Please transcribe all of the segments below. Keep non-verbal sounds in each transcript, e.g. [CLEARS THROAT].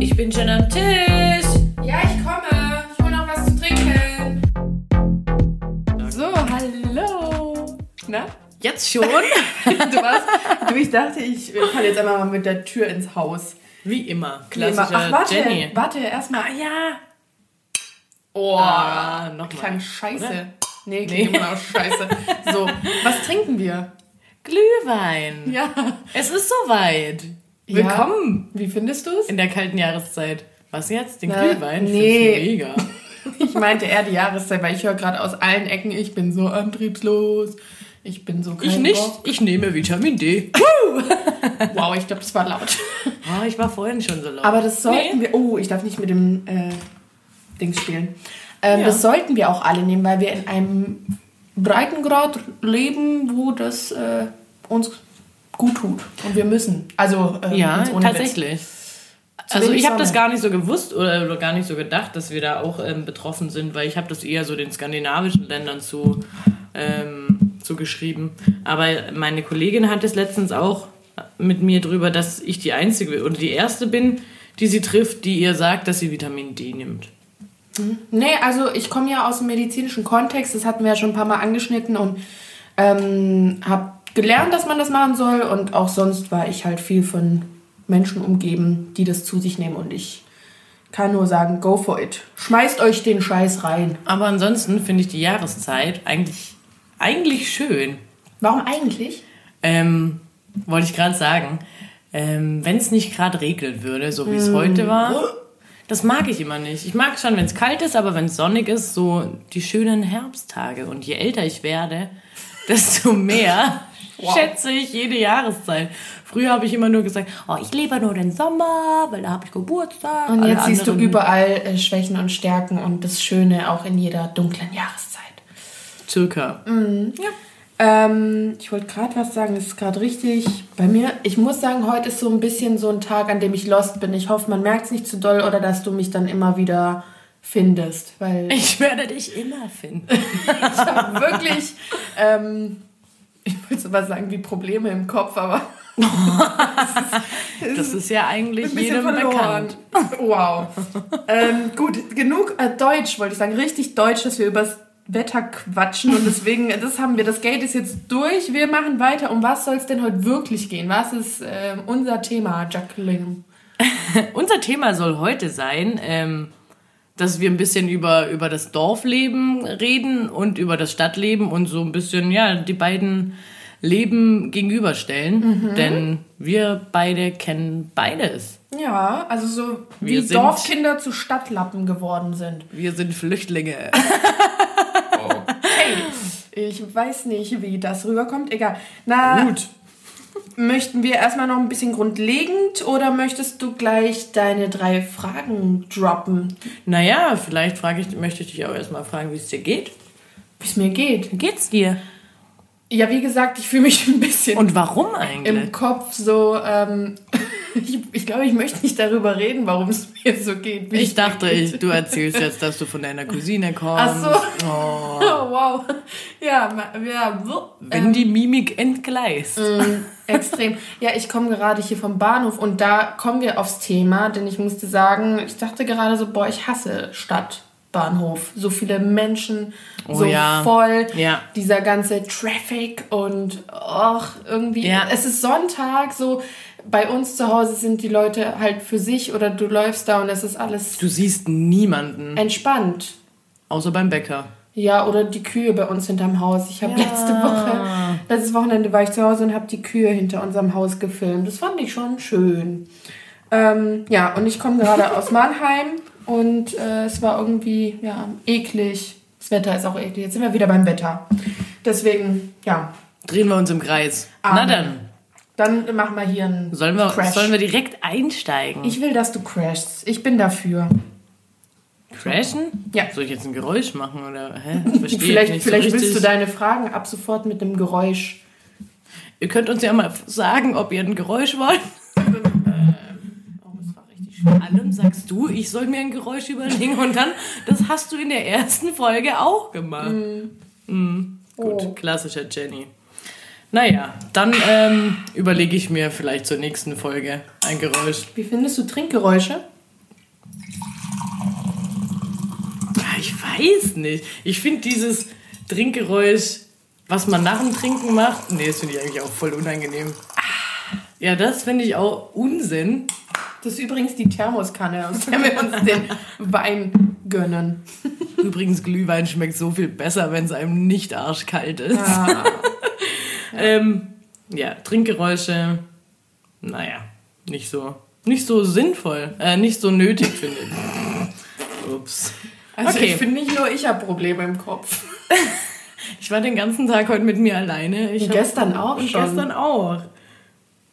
Ich bin schon am Tisch. Ja, ich komme. Ich hole noch was zu trinken. So, hallo. Na? Jetzt schon? [LAUGHS] Du warst, du, ich dachte, ich falle jetzt einmal mal mit der Tür ins Haus. Wie immer. Klassischer Ach, warte, Jenny. warte, erstmal. Ah, ja. Oh, Ah, noch klang mal. scheiße. Oder? Nee, klingt immer noch scheiße. So, [LAUGHS] was trinken wir? Glühwein. Ja. Es ist soweit. Willkommen Ja. Wie findest du es? in der kalten Jahreszeit. Was jetzt? Den Na, Glühwein? Ich nee. mega. [LAUGHS] Ich meinte eher die Jahreszeit, weil ich höre gerade aus allen Ecken, ich bin so antriebslos. Ich bin so kein Ich nicht. Bock. Ich nehme Vitamin D. [LAUGHS] Wow, ich glaube, das war laut. Ah, ich war vorhin schon so laut. Aber das sollten Nee. wir. Oh, ich darf nicht mit dem äh, Dings spielen. Ähm, Ja. Das sollten wir auch alle nehmen, weil wir in einem Breitengrad leben, wo das äh, uns gut tut. Und wir müssen. Also, äh, Ja, tatsächlich. Witz. Also ich habe das gar nicht so gewusst oder, oder gar nicht so gedacht, dass wir da auch ähm, betroffen sind, weil ich habe das eher so den skandinavischen Ländern zu, ähm, zugeschrieben. Aber meine Kollegin hat es letztens auch mit mir drüber, dass ich die einzige oder die erste bin, die sie trifft, die ihr sagt, dass sie Vitamin D nimmt. Nee, also ich komme ja aus dem medizinischen Kontext, das hatten wir ja schon ein paar Mal angeschnitten und ähm, habe gelernt, dass man das machen soll und auch sonst war ich halt viel von Menschen umgeben, die das zu sich nehmen und ich kann nur sagen, go for it. Schmeißt euch den Scheiß rein. Aber ansonsten finde ich die Jahreszeit eigentlich, eigentlich schön. Warum eigentlich? Ähm, wollte ich gerade sagen, ähm, wenn es nicht gerade regnet würde, so wie es heute war, das mag ich immer nicht. Ich mag schon, wenn es kalt ist, aber wenn es sonnig ist, so die schönen Herbsttage. Und je älter ich werde, [LAUGHS] desto mehr Wow. schätze ich jede Jahreszeit. Früher habe ich immer nur gesagt, oh, ich liebe nur den Sommer, weil da habe ich Geburtstag. Und jetzt siehst du überall äh, Schwächen und Stärken und das Schöne auch in jeder dunklen Jahreszeit. Circa. Ähm, ich wollte gerade was sagen, das ist gerade richtig. Bei mir, ich muss sagen, heute ist so ein bisschen so ein Tag, an dem ich lost bin. Ich hoffe, man merkt es nicht zu doll oder dass du mich dann immer wieder findest, weil Ich werde dich immer finden. [LAUGHS] ich habe wirklich, ähm, ich wollte so was sagen wie Probleme im Kopf, aber [LAUGHS] Das ist ja eigentlich ein bisschen jedem verloren. bekannt. Wow. ähm, gut, genug äh, Deutsch, wollte ich sagen. Richtig Deutsch, dass wir übers Wetter quatschen und deswegen, das haben wir, das Gate ist jetzt durch. Wir machen weiter. Um was soll es denn heute wirklich gehen? Was ist ähm, unser Thema, Jacqueline? [LAUGHS] Unser Thema soll heute sein, ähm, dass wir ein bisschen über, über das Dorfleben reden und über das Stadtleben und so ein bisschen, ja, die beiden Leben gegenüberstellen. Denn wir beide kennen beides. Ja, also so Wir wie sind- Dorfkinder zu Stadtlappen geworden sind. Wir sind Flüchtlinge. [LAUGHS] Hey, ich weiß nicht, wie das rüberkommt. Egal. Na, Gut. Möchten wir erstmal noch ein bisschen grundlegend oder möchtest du gleich deine drei Fragen droppen, Naja, vielleicht frage ich, möchte ich dich auch erstmal fragen, wie es dir geht. wie es mir geht? Wie geht's dir? Ja, wie gesagt, ich fühle mich [LAUGHS] ein bisschen Und warum eigentlich? im Kopf so. Ähm, ich, ich glaube, ich möchte nicht darüber reden, warum es mir so geht. wie Ich dachte, ich, du erzählst jetzt, dass du von deiner Cousine kommst. Ach [LAUGHS] so. Oh, Oh, wow. Ja, ja wenn die Mimik entgleist. ähm, extrem. Ja, ich komme gerade hier vom Bahnhof und da kommen wir aufs Thema, denn ich musste sagen, ich dachte gerade so, boah, ich hasse Stadtbahnhof. So viele Menschen, Oh so ja. voll, Ja. dieser ganze Traffic und ach, irgendwie. Ja. Es ist Sonntag, so bei uns zu Hause sind die Leute halt für sich oder du läufst da und es ist alles Du siehst niemanden, entspannt. außer beim Bäcker. Ja, oder die Kühe bei uns hinterm Haus. Ich habe Ja. letzte Woche, letztes Wochenende war ich zu Hause und habe die Kühe hinter unserem Haus gefilmt. Das fand ich schon schön. Ähm, ja, und ich komme gerade [LAUGHS] aus Mannheim und äh, es war irgendwie ja eklig. Das Wetter ist auch eklig. Jetzt sind wir wieder beim Wetter. Deswegen, ja, Drehen wir uns im Kreis. Amen. Na dann, dann machen wir hier einen sollen wir, Crash. sollen wir direkt einsteigen? ich will, dass du crashst. Ich bin dafür. Crashen? Ja. Soll ich jetzt ein Geräusch machen oder hä? Verstehe [LAUGHS] Vielleicht, ich nicht so vielleicht willst du deine Fragen ab sofort mit einem Geräusch. Ihr könnt uns ja mal sagen, ob ihr ein Geräusch wollt. [LAUGHS] Oh, das war richtig schön. Allem sagst du, ich soll mir ein Geräusch überlegen und dann, das hast du in der ersten Folge auch gemacht. Mhm. Gut, Oh. klassischer Jenny. Naja, dann ähm, überlege ich mir vielleicht zur nächsten Folge ein Geräusch. Wie findest du Trinkgeräusche? Ah, Ich weiß nicht. Ich finde dieses Trinkgeräusch, was man nach dem Trinken macht, nee, das finde ich eigentlich auch voll unangenehm. Ja, das finde ich auch Unsinn. Das ist übrigens die Thermoskanne, aus der wir uns den Wein gönnen. Übrigens, Glühwein schmeckt so viel besser, wenn es einem nicht arschkalt ist. Ah. Ähm, ja, Trinkgeräusche, naja, nicht so, nicht so sinnvoll, äh, nicht so nötig, finde ich. Ups. Also Okay. ich finde nicht nur ich habe Probleme im Kopf. [LAUGHS] Ich war den ganzen Tag heute mit mir alleine. Ich gestern auch und schon. gestern auch.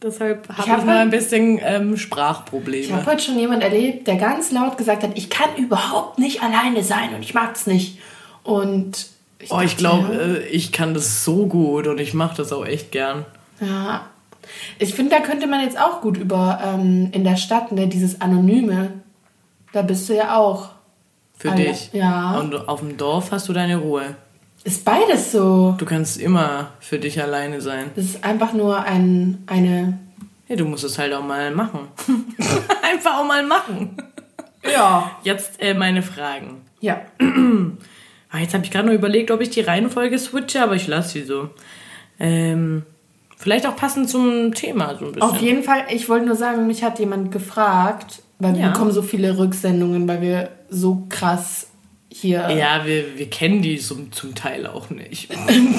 Deshalb habe ich, hab mal halt- ein bisschen ähm, Ich Sprachprobleme. habe heute schon jemand erlebt, der ganz laut gesagt hat, ich kann überhaupt nicht alleine sein und ich mag es nicht. Und ich oh, ich glaube, äh, ich kann das so gut und ich mache das auch echt gern. Ja. Ich finde, da könnte man jetzt auch gut über ähm, in der Stadt, ne, dieses Anonyme. Da bist du ja auch. Für Alle- dich. ja. Und auf dem Dorf hast du deine Ruhe. Ist beides so. Du kannst immer für dich alleine sein. Das ist einfach nur ein, eine. Ja, du musst es halt auch mal machen. [LAUGHS] Einfach auch mal machen. Ja. Jetzt äh, meine Fragen. Ja. [CLEARS THROAT] Ah, jetzt habe ich gerade nur überlegt, ob ich die Reihenfolge switche, aber ich lasse sie so. Ähm, vielleicht auch passend zum Thema so ein bisschen. Auf jeden Fall, ich wollte nur sagen, mich hat jemand gefragt, weil wir Ja. bekommen so viele Rücksendungen, weil wir so krass hier. Ja, wir, wir kennen die zum, zum Teil auch nicht.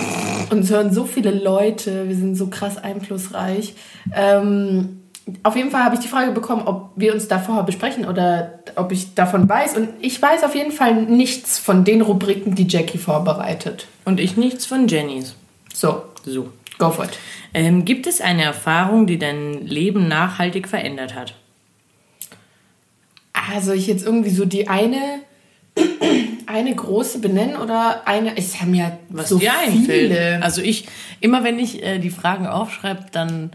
[LAUGHS] Uns hören so viele Leute, wir sind so krass einflussreich. Ähm, auf jeden Fall habe ich die Frage bekommen, ob wir uns da vorher besprechen oder ob ich davon weiß. Und ich weiß auf jeden Fall nichts von den Rubriken, die Jackie vorbereitet. Und ich nichts von Jennys. So, So. go for it. Ähm, gibt es eine Erfahrung, die dein Leben nachhaltig verändert hat? Also ich jetzt irgendwie so die eine, [CLEARS THROAT] eine große benennen oder eine, es haben ja Was so viele. einfällt? Also ich, immer wenn ich äh, die Fragen aufschreibe, dann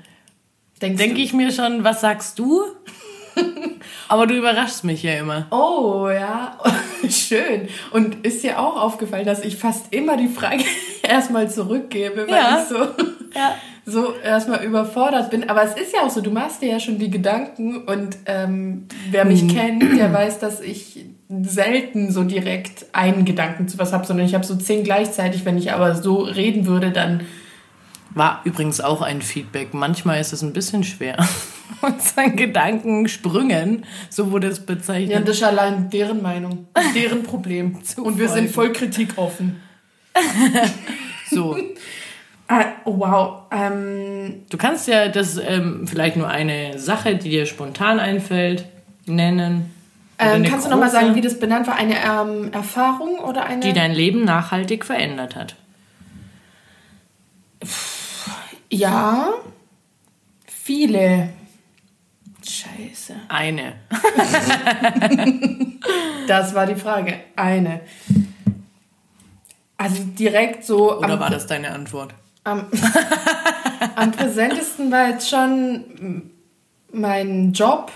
denke ich mir schon, was sagst du? [LAUGHS] Aber du überraschst mich ja immer. Oh ja, [LAUGHS] schön. Und ist dir auch aufgefallen, dass ich fast immer die Frage [LAUGHS] erstmal zurückgebe, weil Ja. ich so, Ja. so erstmal überfordert bin. Aber es ist ja auch so, du machst dir ja schon die Gedanken und ähm, wer mich kennt, der weiß, dass ich selten so direkt einen Gedanken zu was habe, sondern ich habe so zehn gleichzeitig. Wenn ich aber so reden würde, dann War übrigens auch ein Feedback. Manchmal ist es ein bisschen schwer. [LAUGHS] Unseren Gedankensprüngen, so wurde es bezeichnet. ja, das ist allein deren Meinung, deren Problem. [LAUGHS] Und wir sind voll kritikoffen. [LAUGHS] So. Oh, wow. Ähm, Du kannst ja das ähm, vielleicht nur eine Sache, die dir spontan einfällt, nennen. Ähm, kannst du nochmal große, sagen, wie das benannt war? Eine ähm, Erfahrung oder eine? die dein Leben nachhaltig verändert hat? Ja. Viele. Scheiße. Eine. [LAUGHS] Das war die Frage. Eine. Also direkt so Oder am, war das deine Antwort? am, [LAUGHS] am präsentesten war jetzt schon mein Job.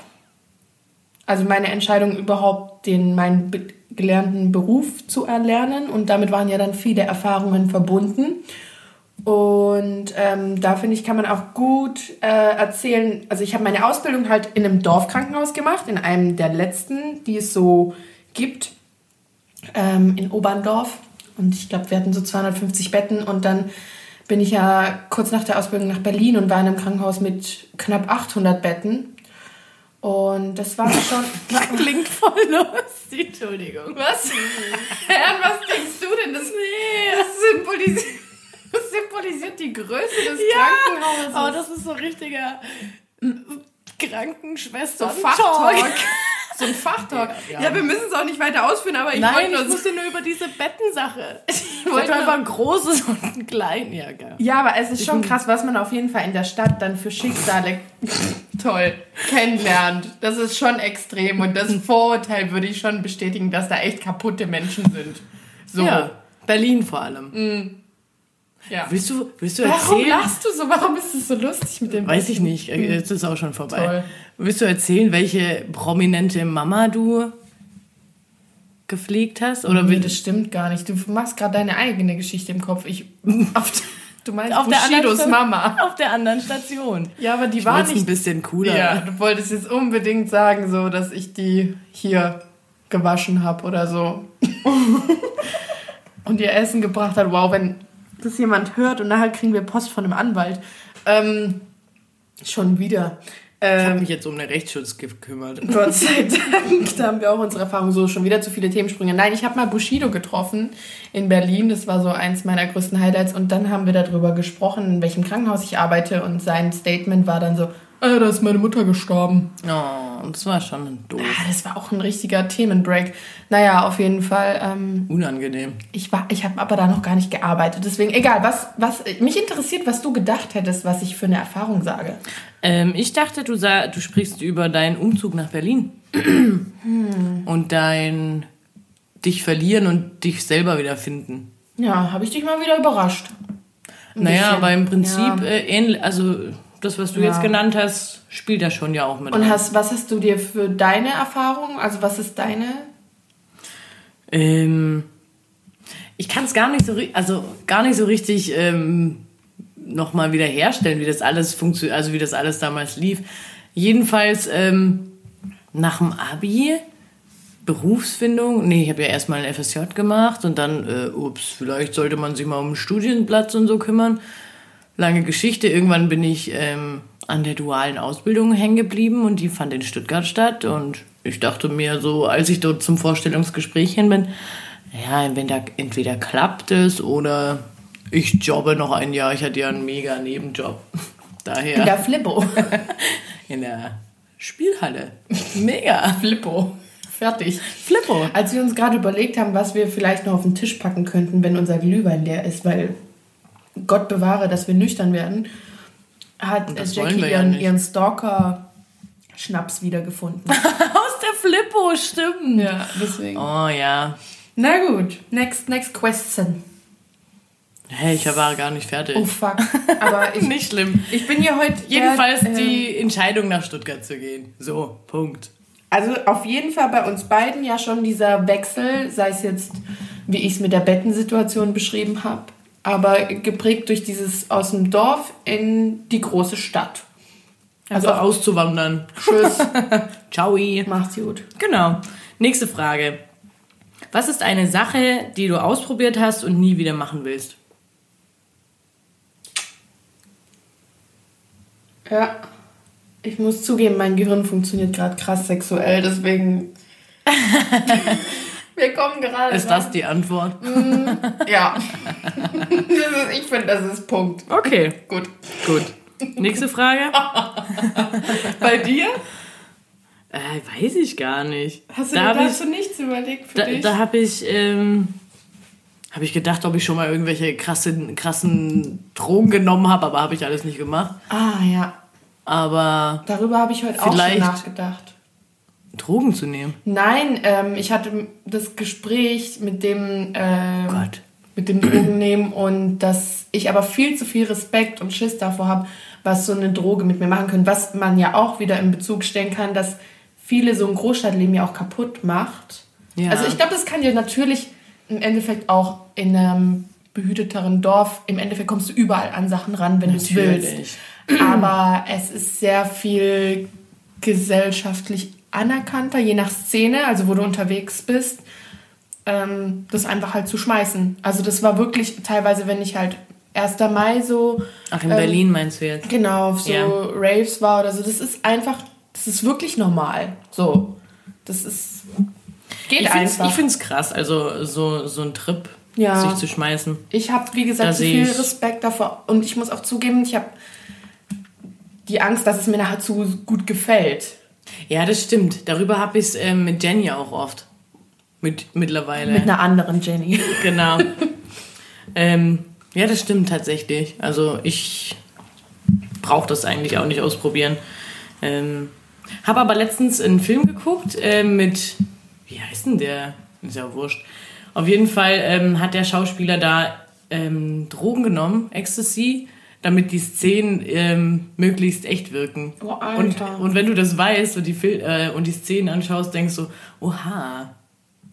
Also meine Entscheidung überhaupt, den meinen be- gelernten Beruf zu erlernen. Und damit waren ja dann viele Erfahrungen verbunden. Und ähm, da finde ich, kann man auch gut äh, erzählen. Also ich habe meine Ausbildung halt in einem Dorfkrankenhaus gemacht, in einem der letzten, die es so gibt, ähm, in Oberndorf. Und ich glaube, wir hatten so 250 Betten. Und dann bin ich ja kurz nach der Ausbildung nach Berlin und war in einem Krankenhaus mit knapp 800 Betten. Und das war schon... [LAUGHS] Klingt voll lustig. Entschuldigung. Was? [LAUGHS] Herrn, was denkst du denn? Das, das, symbolisiert, das symbolisiert die Größe des Krankenhauses. Oh, das ist so richtiger Krankenschwester. so Fachtalk. So ein Fachtalk. [LAUGHS] Ja, Ja, ja. wir müssen es auch nicht weiter ausführen, aber ich Nein, wollte ich nur... wusste nur über diese Bettensache. [LAUGHS] Ich wollte einfach ein großes und ein klein. Ja, geil. Ja, aber es ist schon krass, was man auf jeden Fall in der Stadt dann für Schicksale [LAUGHS] toll kennenlernt. Das ist schon extrem und das Vorurteil würde ich schon bestätigen, dass da echt kaputte Menschen sind. So. Ja, Berlin vor allem. Ja. Willst du, willst du Warum erzählen? lachst du so? Warum ist es so lustig mit dem? Weiß ich nicht. Jetzt ist auch schon vorbei. Toll. Willst du erzählen, welche prominente Mama du gepflegt hast? Oder Nee, will das stimmt gar nicht. Du machst gerade deine eigene Geschichte im Kopf. Ich, [LAUGHS] auf, Du meinst auf der anderen Mama. Auf der anderen Station. Ja, aber die Ich war nicht ein bisschen cooler. Ja, du wolltest jetzt unbedingt sagen, so, dass ich die hier gewaschen habe oder so. [LAUGHS] und ihr Essen gebracht hat. Wow, wenn das jemand hört und nachher kriegen wir Post von einem Anwalt. Ähm, schon wieder. Ich habe Ähm, mich jetzt um den Rechtsschutz gekümmert. [LAUGHS] Gott sei Dank, da haben wir auch unsere Erfahrungen so schon wieder zu viele Themensprünge. Nein, ich habe mal Bushido getroffen in Berlin. Das war so eins meiner größten Highlights. Und dann haben wir darüber gesprochen, in welchem Krankenhaus ich arbeite. Und sein Statement war dann so, ah, da ist meine Mutter gestorben. Oh, das war schon doof. Ah, das war auch ein richtiger Themenbreak. Naja, auf jeden Fall. Ähm, Unangenehm. ich war, ich habe aber da noch gar nicht gearbeitet. Deswegen, egal, was, was, mich interessiert, was du gedacht hättest, was ich für eine Erfahrung sage. Ähm, ich dachte, du, sa du sprichst über deinen Umzug nach Berlin. Und dein dich verlieren und dich selber wiederfinden. Ja, habe ich dich mal wieder überrascht. Ein Naja, bisschen. aber im Prinzip Ja. äh, ähnlich, also das, was du Ja. jetzt genannt hast, spielt da schon ja auch mit Und rein. hast, was hast du dir für deine Erfahrung? Also was ist deine? Ähm, ich kann es gar nicht so, also gar nicht so richtig ähm, nochmal wieder herstellen, wie das alles funktioniert, also wie das alles damals lief. Jedenfalls ähm, nach dem Abi, Berufsfindung, nee, ich habe ja erstmal ein FSJ gemacht und dann, äh, ups, vielleicht sollte man sich mal um einen Studienplatz und so kümmern. Lange Geschichte, irgendwann bin ich ähm, an der dualen Ausbildung hängen geblieben und die fand in Stuttgart statt und ich dachte mir so, als ich dort zum Vorstellungsgespräch hin bin, ja, wenn da entweder klappt es oder ich jobbe noch ein Jahr. Ich hatte ja einen mega Nebenjob. [LAUGHS] Daher Der Flippo. [LAUGHS] in der Spielhalle. Mega. [LAUGHS] Flippo. Fertig. Flippo. Als wir uns gerade überlegt haben, was wir vielleicht noch auf den Tisch packen könnten, wenn unser Glühwein leer ist, weil Gott bewahre, dass wir nüchtern werden, hat Jackie ja ihren, ihren Stalker-Schnaps wiedergefunden. [LAUGHS] Aus der Flippo, stimmt. ja, deswegen. Oh ja. Na gut, next, next question. Hey, ich war gar nicht fertig. Oh fuck. Aber [LAUGHS] ich, Nicht schlimm. ich bin hier heute. Jedenfalls der, ähm, die Entscheidung nach Stuttgart zu gehen. So, Punkt. Also auf jeden Fall bei uns beiden ja schon dieser Wechsel, sei es jetzt, wie ich es mit der Bettensituation beschrieben habe, aber geprägt durch dieses aus dem Dorf in die große Stadt. Also auszuwandern. Tschüss, [LAUGHS] Ciao. macht's gut. Genau. Nächste Frage. Was ist eine Sache, die du ausprobiert hast und nie wieder machen willst? Ja, ich muss zugeben, mein Gehirn funktioniert gerade krass sexuell, deswegen. [LAUGHS] Wir kommen gerade. Ist das die Antwort? Ja. [LAUGHS] das ist, ich finde, das ist Punkt. Okay, Gut. gut. Nächste Frage? [LAUGHS] Bei dir? Äh, weiß ich gar nicht. Hast du da dir habe ich, dazu nichts überlegt für da, dich? da hab ich, ähm, hab ich gedacht, ob ich schon mal irgendwelche krassen, krassen Drogen genommen habe, aber habe ich alles nicht gemacht. ah, ja. Aber Darüber habe ich heute auch schon nachgedacht. Drogen zu nehmen. Nein, ähm, ich hatte das Gespräch mit dem, ähm, Gott. mit dem Drogennehmen und dass ich aber viel zu viel Respekt und Schiss davor habe, was so eine Droge mit mir machen können. Was man ja auch wieder in Bezug stellen kann, dass viele so ein Großstadtleben ja auch kaputt macht. Ja. Also ich glaube, das kann dir natürlich im Endeffekt auch in einem behüteteren Dorf, im Endeffekt kommst du überall an Sachen ran, wenn du es willst. Aber es ist sehr viel gesellschaftlich anerkannter, je nach Szene, also wo du unterwegs bist, ähm, das einfach halt zu schmeißen. Also das war wirklich teilweise, wenn ich halt 1. Mai so, Ach, in Ähm, Berlin meinst du jetzt? genau, auf so Ja. Raves war oder so, das ist einfach, das ist wirklich normal. So, das ist, geht Ich finde einfach. ich find's krass, also so, so ein Trip Ja. sich zu schmeißen. Ich habe, wie gesagt, so viel Respekt davor. Und ich muss auch zugeben, ich habe die Angst, dass es mir nachher zu gut gefällt. Ja, das stimmt. Darüber habe ich es ähm, mit Jenny auch oft. Mit, mittlerweile. Mit einer anderen Jenny. [LAUGHS] Genau. ähm, ja, das stimmt tatsächlich. Also ich brauche das eigentlich auch nicht ausprobieren. Ähm, habe aber letztens einen Film geguckt äh, mit, wie heißt denn der? Ist ja wurscht. Auf jeden Fall ähm, hat der Schauspieler da ähm, Drogen genommen, Ecstasy, damit die Szenen ähm, möglichst echt wirken. Oh, und, Alter. und wenn du das weißt und die, Fil äh, und die Szenen anschaust, denkst du, oha.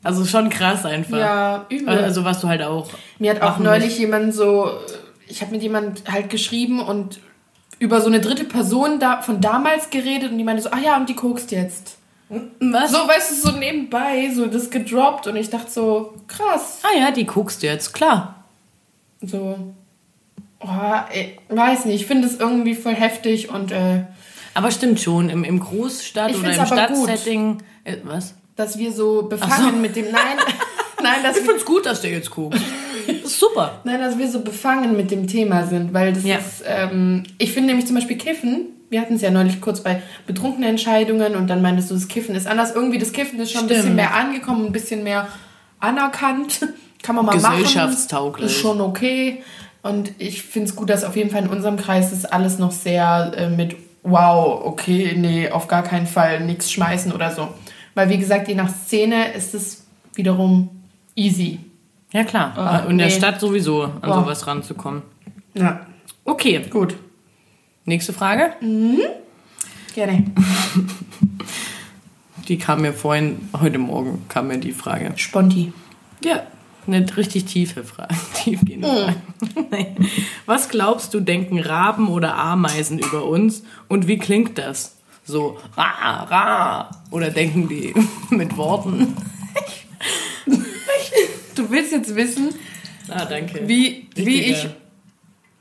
Also schon krass einfach. Ja, übel. Also was du halt auch. Mir hat auch neulich jemand so ich habe mit jemand halt geschrieben und über so eine dritte Person da, von damals geredet und die meinte so, ach ja, und die kokst jetzt. Was? So, weißt du, so nebenbei, so das gedroppt und ich dachte so, krass. Ah ja, die guckst du jetzt, klar. So, oh, ey, weiß nicht, ich finde es irgendwie voll heftig und äh, Aber stimmt schon, im, im Großstadt Ich oder im. Stadtsetting. Äh, was? dass wir so befangen so. mit dem, nein, [LAUGHS] nein, dass Ich wir, find's gut, dass der jetzt guckt. Das [LAUGHS] super. nein, dass wir so befangen mit dem Thema sind, weil das Ja. ist, ähm, ich finde nämlich zum Beispiel Kiffen, wir hatten es ja neulich kurz bei betrunkenen Entscheidungen und dann meintest du, das Kiffen ist anders. Irgendwie das Kiffen ist schon ein bisschen Stimmt. mehr angekommen, ein bisschen mehr anerkannt. [LAUGHS] Kann man mal machen. Gesellschaftstauglich. Ist schon okay. Und ich finde es gut, dass auf jeden Fall in unserem Kreis ist alles noch sehr äh, mit wow, okay, nee, auf gar keinen Fall nichts schmeißen oder so. Weil wie gesagt, je nach Szene ist es wiederum easy. Ja, klar. Ah, in der nee. Stadt sowieso an Boah. sowas ranzukommen. Ja, Okay, gut. nächste Frage. Gerne. [LAUGHS] Die kam mir vorhin, heute Morgen kam mir die Frage. Sponti. Ja, eine richtig tiefe Frage. Tiefgehende Frage. Nee. Was glaubst du, denken Raben oder Ameisen über uns und wie klingt das? So, ra, ra. Oder denken die [LAUGHS] mit Worten? [LAUGHS] Du willst jetzt wissen, Ah, danke. wie, wie ich.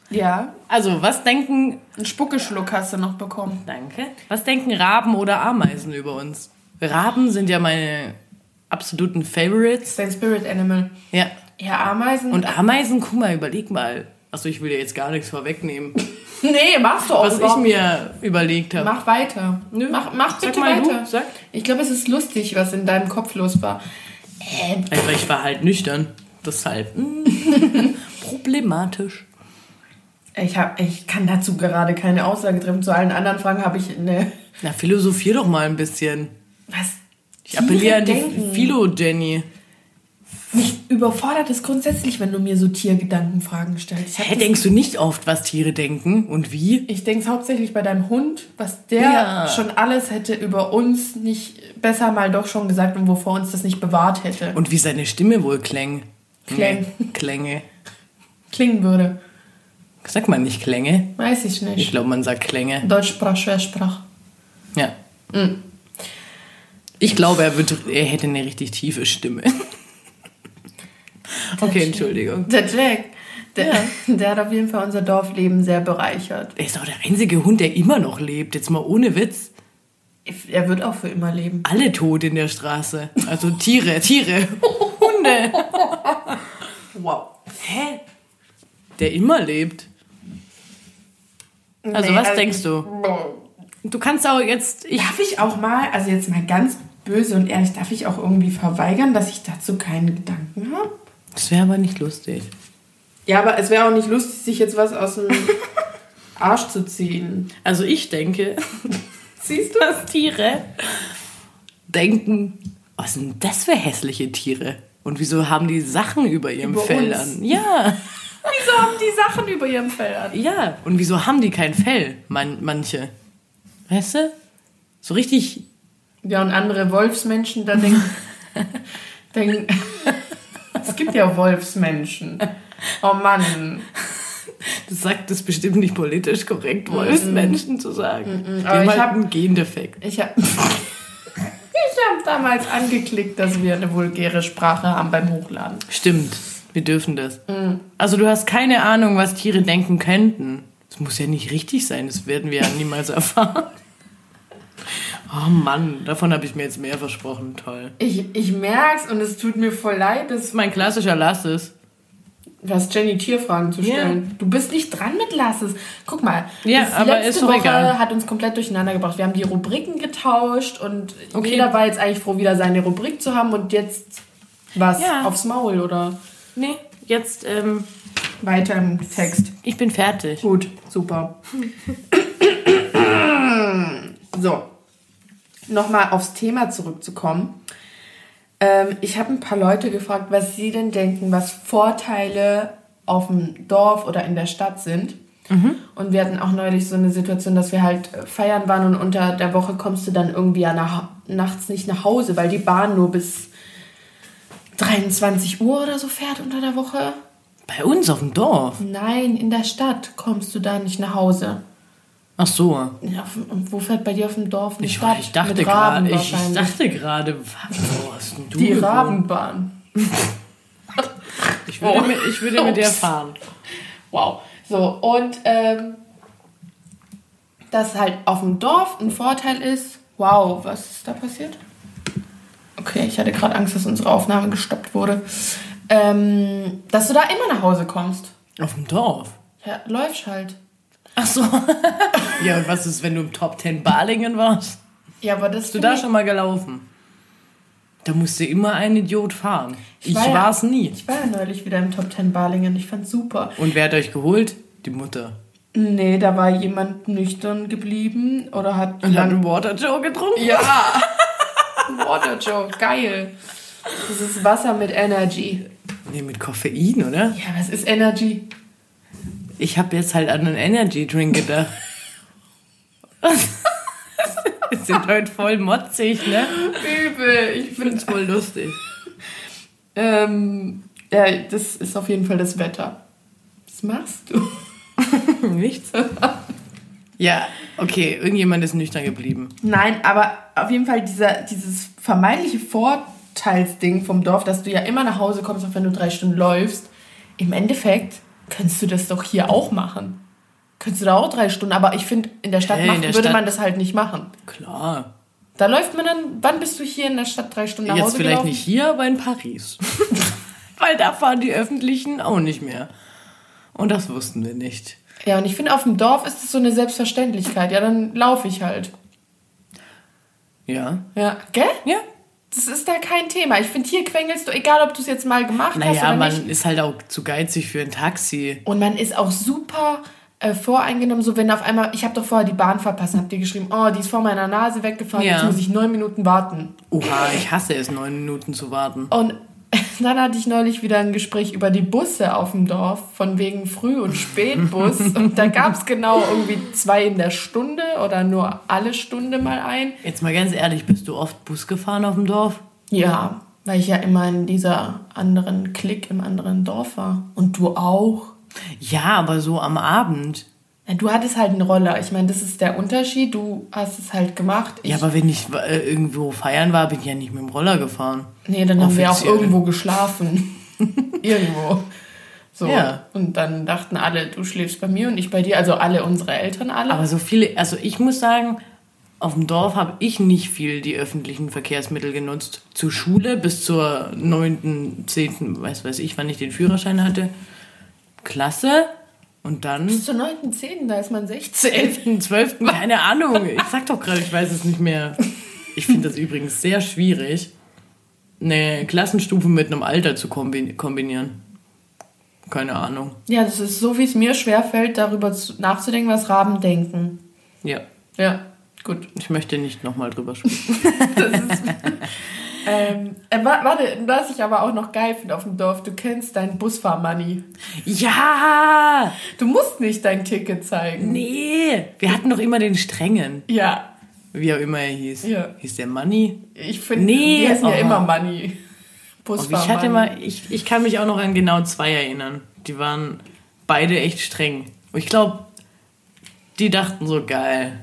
Ja, Also, was denken. einen Spuckeschluck hast du noch bekommen. Danke. Was denken Raben oder Ameisen über uns? Raben sind ja meine absoluten Favorites. Dein Spirit Animal. Ja. Ja, Ameisen. Und Ameisen, guck mal, überleg mal. Achso, ich will dir jetzt gar nichts vorwegnehmen. [LAUGHS] nee, machst du auch Was ich mir überlegt habe. Mach weiter. Nö. Mach, mach bitte mal du, weiter. sag. Ich glaube, es ist lustig, was in deinem Kopf los war. Ähm, Aber ich war halt nüchtern. Deshalb [LAUGHS] [LAUGHS] problematisch. ich, hab, ich kann dazu gerade keine Aussage treffen. Zu allen anderen Fragen habe ich eine. Na, philosophier doch mal ein bisschen. Was? Ich appelliere an die. Philo-Jenny. Mich überfordert es grundsätzlich, wenn du mir so Tiergedankenfragen stellst. Ich, Hä, denkst du nicht oft, was Tiere denken und wie? ich denke es hauptsächlich bei deinem Hund, was der Ja. schon alles hätte über uns nicht besser mal doch schon gesagt und wovor uns das nicht bewahrt hätte. Und wie seine Stimme wohl kläng. Kläng. Nee, Klänge. Klingen würde. Sagt man nicht Klänge? Weiß ich Ich nicht. glaube, man sagt Klänge. Deutschsprach, Schwersprach. Ja. Mm. Ich glaube, er, wird, er hätte eine richtig tiefe Stimme. [LAUGHS] Okay, Entschuldigung. Der Jack, der, der hat auf jeden Fall unser Dorfleben sehr bereichert. Er ist doch der einzige Hund, der immer noch lebt. Jetzt mal ohne Witz. Er wird auch für immer leben. Alle tot in der Straße. Also Tiere, Tiere. [LAUGHS] Hunde. Wow. Hä? Der immer lebt. Also, Nee, was denkst du? Du kannst auch jetzt. Ich, Darf ich auch mal, also jetzt mal ganz böse und ehrlich, darf ich auch irgendwie verweigern, dass ich dazu keinen Gedanken habe? das wäre aber nicht lustig. Ja, aber es wäre auch nicht lustig, sich jetzt was aus dem [LAUGHS] Arsch zu ziehen. Also, ich denke, [LAUGHS] Siehst du? dass Tiere denken: Was sind das für hässliche Tiere? Und wieso haben die Sachen über ihrem Über Fell uns. an? Ja. [LAUGHS] Wieso haben die Sachen über ihrem Fell an? Ja. Und wieso haben die kein Fell? Man, manche. Weißt du? So richtig. Ja, und andere Wolfsmenschen, da denken. [LAUGHS] denken [LAUGHS] es gibt ja Wolfsmenschen. Oh Mann. Das sagt es bestimmt nicht politisch korrekt, Wolfsmenschen zu sagen. Aber ich halt hab- einen Gendefekt. Ich habe [LAUGHS] hab damals angeklickt, dass wir eine vulgäre Sprache haben beim Hochladen. Stimmt, wir dürfen das. Also du hast keine Ahnung, was Tiere denken könnten. Das muss ja nicht richtig sein, das werden wir ja niemals erfahren. Oh Mann, davon habe ich mir jetzt mehr versprochen. Toll. Ich, ich merk's und es tut mir voll leid, Das dass ist mein klassischer Lasses. du hast Jenny Tierfragen zu stellen. Du bist nicht dran mit Lasses. Guck mal, Ja, das aber letzte ist Woche egal. hat uns komplett durcheinander gebracht. Wir haben die Rubriken getauscht und Okay. jeder war jetzt eigentlich froh, wieder seine Rubrik zu haben und jetzt was Ja. aufs Maul oder Nee, jetzt, ähm, weiter im Text. ich bin fertig. Gut, super. [LAUGHS] so, nochmal aufs Thema zurückzukommen. Ähm, ich habe ein paar Leute gefragt, was sie denn denken, was Vorteile auf dem Dorf oder in der Stadt sind. Und wir hatten auch neulich so eine Situation, dass wir halt feiern waren und unter der Woche kommst du dann irgendwie ja nach, nachts nicht nach Hause, weil die Bahn nur bis 23 Uhr oder so fährt unter der Woche. Bei uns auf dem Dorf? Nein, in der Stadt kommst du da nicht nach Hause. Ach so. Ja, auf- und wo fährt bei dir auf dem Dorf eine Ich, Stadt? ich dachte gerade, ich, ich dachte gerade, wo hast denn du Die gewohnt? Rabenbahn. Ich würde, Oh. mit, ich würde mit der Ups. fahren. Wow. So, und ähm, dass halt auf dem Dorf ein Vorteil ist. Wow, was ist da passiert? Okay, ich hatte gerade Angst, dass unsere Aufnahme gestoppt wurde. Ähm, dass du da immer nach Hause kommst. Auf dem Dorf? Ja, läufst halt. Ach so. [LAUGHS] ja, und was ist, wenn du im Top 10 Balingen warst? Ja, aber das Bist du da schon mal gelaufen? Da musste immer ein Idiot fahren. Ich, war ja- war's nie. Ich war ja neulich wieder im Top 10 Balingen. Ich fand's super. Und wer hat euch geholt? Die Mutter. Nee, da war jemand nüchtern geblieben oder hat Und hat einen Water Joe getrunken? Ja. [LAUGHS] Water Joe, geil. Das ist Wasser mit Energy. Nee, mit Koffein, oder? Ja, was ist Energy? Ich habe jetzt halt an einen Energy Drink gedacht. Wir sind heute voll motzig, ne? Übel. Ich find's voll lustig. Ähm, ja, das ist auf jeden Fall das Wetter. Was machst du? [LAUGHS] Nichts? Ja, okay, irgendjemand ist nüchtern geblieben. Nein, aber auf jeden Fall dieser, dieses vermeintliche Vorteilsding vom Dorf, dass du ja immer nach Hause kommst, auch wenn du drei Stunden läufst. Im Endeffekt könntest du das doch hier auch machen. Könntest du da auch drei Stunden, aber ich finde, in der Stadt Hey, machen, der würde Stadt- man das halt nicht machen. Klar. Da läuft man dann, wann bist du hier in der Stadt drei Stunden nach Jetzt Hause vielleicht gelaufen? nicht hier, aber in Paris. [LAUGHS] Weil da fahren die Öffentlichen auch nicht mehr. Und das wussten wir nicht. Ja, und ich finde, auf dem Dorf ist es so eine Selbstverständlichkeit. Ja, dann laufe ich halt. Ja. Ja, gell? Ja. Das ist da kein Thema. Ich finde, hier quengelst du, egal ob du es jetzt mal gemacht hast Naja, oder man nicht. ist halt auch zu geizig für ein Taxi. Und man ist auch super äh, voreingenommen, so wenn auf einmal, ich habe doch vorher die Bahn verpasst, habt ihr geschrieben, oh, die ist vor meiner Nase weggefahren, Ja. jetzt muss ich neun Minuten warten. Oha, ich hasse es, neun Minuten zu warten. Und dann hatte ich neulich wieder ein Gespräch über die Busse auf dem Dorf, von wegen Früh- und Spätbus. [LAUGHS] und da gab es genau irgendwie zwei in der Stunde oder nur alle Stunde mal ein. Jetzt mal ganz ehrlich, bist du oft Bus gefahren auf dem Dorf? Ja, weil ich ja immer in dieser anderen Klick im anderen Dorf war. Und du auch. Ja, aber so am Abend. Ja, Du hattest halt einen Roller. Ich meine, das ist der Unterschied. Du hast es halt gemacht. Ich, Ja, aber wenn ich äh, irgendwo feiern war, bin ich ja nicht mit dem Roller gefahren. nee, dann haben wir auch offiziell. irgendwo geschlafen. [LAUGHS] irgendwo. So. Ja. Und dann dachten alle, du schläfst bei mir und ich bei dir. Also alle unsere Eltern alle. Aber so viele, also ich muss sagen, auf dem Dorf habe ich nicht viel die öffentlichen Verkehrsmittel genutzt. Zur Schule bis zur 9., 10., weiß weiß ich, wann ich den Führerschein hatte. Klasse. Und dann Bis zur 9.10., da ist man 16. 11., 12., keine Ahnung. Ich sag doch gerade, ich weiß es nicht mehr. Ich finde das übrigens sehr schwierig, eine Klassenstufe mit einem Alter zu kombi- kombinieren. Keine Ahnung. Ja, das ist so, wie es mir schwerfällt, darüber zu- nachzudenken, was Raben denken. Ja, Ja, gut. ich möchte nicht nochmal drüber [LAUGHS] sprechen. Ähm, äh, wa- warte, was ich aber auch noch geil finde auf dem Dorf, du kennst dein Busfahrmoney. Ja! Du musst nicht dein Ticket zeigen. Nee! Wir hatten doch immer den strengen. Ja, Wie auch immer er hieß. Ja. Hieß der Money? ich finde, Nee, die heißen ja oh. immer Money. Oh, Busfahrmoney. ich hatte mal, ich, ich kann mich auch noch an genau zwei erinnern. Die waren beide echt streng. Und ich glaube, die dachten so geil.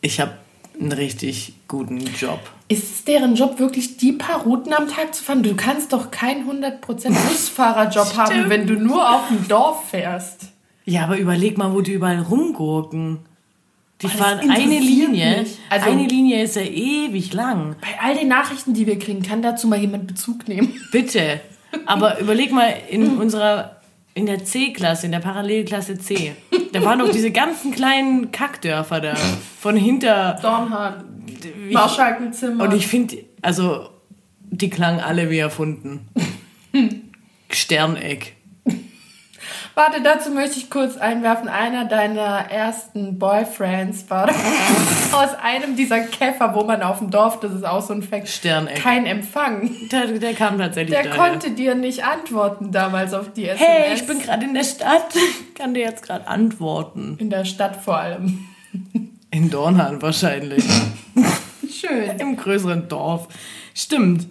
Ich habe einen richtig guten Job. Ist es deren Job wirklich, die paar Routen am Tag zu fahren? Du kannst doch keinen 100% [LAUGHS] Busfahrerjob haben, wenn du nur auf dem Dorf fährst. Ja, aber überleg mal, wo die überall rumgurken. Die Oh, fahren eine Linie. mich. Also- eine Linie ist ja ewig lang. Bei all den Nachrichten, die wir kriegen, kann dazu mal jemand Bezug nehmen. [LAUGHS] Bitte. Aber überleg mal, in unserer, in der C-Klasse, in der Parallelklasse C, da waren doch diese ganzen kleinen Kackdörfer da. [LAUGHS] Von hinter. Dornhardt, Ich- Marschalkenzimmer. Und ich finde, also, die klangen alle wie erfunden. [LAUGHS] Sterneck. Warte, dazu möchte ich kurz einwerfen. Einer deiner ersten Boyfriends war [LAUGHS] aus einem dieser Käfer, wo man auf dem Dorf, das ist auch so ein Fact, Sterneck. kein Empfang. Der, der kam tatsächlich Der daher. konnte dir nicht antworten damals auf die SMS. Hey, ich bin gerade in der Stadt. Kann dir jetzt gerade antworten. in der Stadt vor allem. In Dornhahn wahrscheinlich. [LAUGHS] Schön. Im größeren Dorf. Stimmt.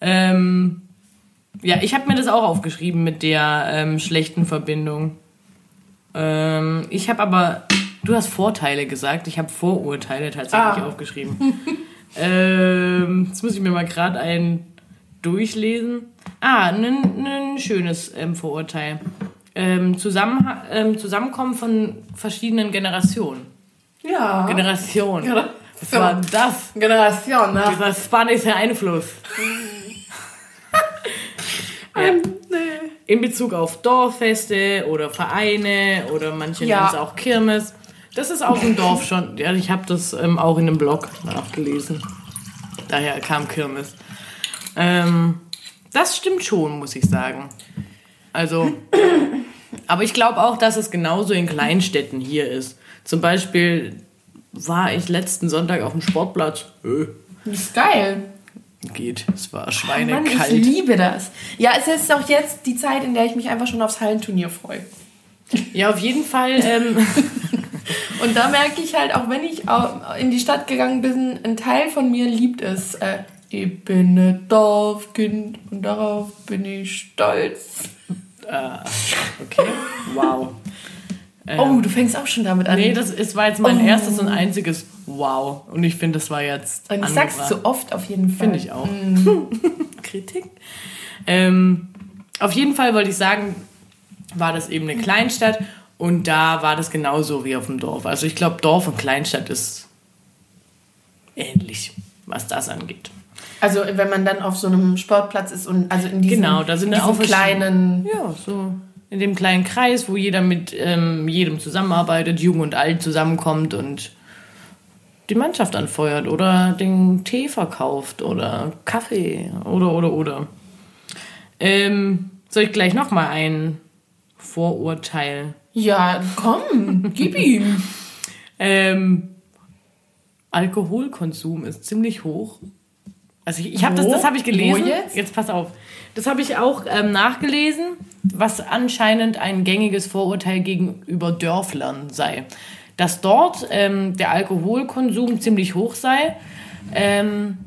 Ähm, Ja, ich habe mir das auch aufgeschrieben mit der ähm, schlechten Verbindung. Ähm, ich habe aber, du hast Vorteile gesagt, ich habe Vorurteile tatsächlich Ah. aufgeschrieben. [LAUGHS] ähm, jetzt muss ich mir mal gerade einen durchlesen. Ah, ein schönes ähm, Vorurteil. Ähm, Zusammen, ähm, Zusammenkommen von verschiedenen Generationen. Ja. Generation. Generation. Was war das? Generation, ne? Dieser spanische Einfluss. [LAUGHS] ja. In Bezug auf Dorffeste oder Vereine oder manche Ja. nennen es auch Kirmes. Das ist auch im Dorf schon. Ja, ich habe das ähm, auch in einem Blog nachgelesen. Daher kam Kirmes. Ähm, das stimmt schon, muss ich sagen. Also, aber ich glaube auch, dass es genauso in Kleinstädten hier ist. Zum Beispiel war ich letzten Sonntag auf dem Sportplatz. Äh, Das ist geil. geht, es war Mann, ich schweinekalt. liebe das. Ja, es ist auch jetzt die Zeit, in der ich mich einfach schon aufs Hallenturnier freue. Ja, auf jeden Fall. Ähm, [LAUGHS] Und da merke ich halt, auch wenn ich in die Stadt gegangen bin, ein Teil von mir liebt es. Äh, ich bin ein Dorfkind und darauf bin ich stolz. okay, wow. Oh, du fängst auch schon damit an. Nee, das ist, war jetzt mein Oh. erstes und einziges Wow. Und ich finde, das war jetzt. und ich sag's zu oft auf jeden Fall. Finde ich auch. [LAUGHS] Kritik. Ähm, auf jeden Fall wollte ich sagen, war das eben eine Kleinstadt und da war das genauso wie auf dem Dorf. Also ich glaube, Dorf und Kleinstadt ist ähnlich, was das angeht. Also wenn man dann auf so einem Sportplatz ist und also in diesem, Genau, da sind diesem auch kleinen. Ja, so in dem kleinen Kreis, wo jeder mit ähm, jedem zusammenarbeitet, jung und alt zusammenkommt und die Mannschaft anfeuert oder den Tee verkauft oder Kaffee oder oder oder. Ähm, soll ich gleich noch mal ein Vorurteil? Ja, komm, gib ihm. [LAUGHS] Ähm, Alkoholkonsum ist ziemlich hoch. Also ich, ich habe das, das habe ich gelesen. Wo jetzt? Jetzt pass auf. Das habe ich auch ähm, nachgelesen, was anscheinend ein gängiges Vorurteil gegenüber Dörflern sei. Dass dort ähm, der Alkoholkonsum ziemlich hoch sei, ähm,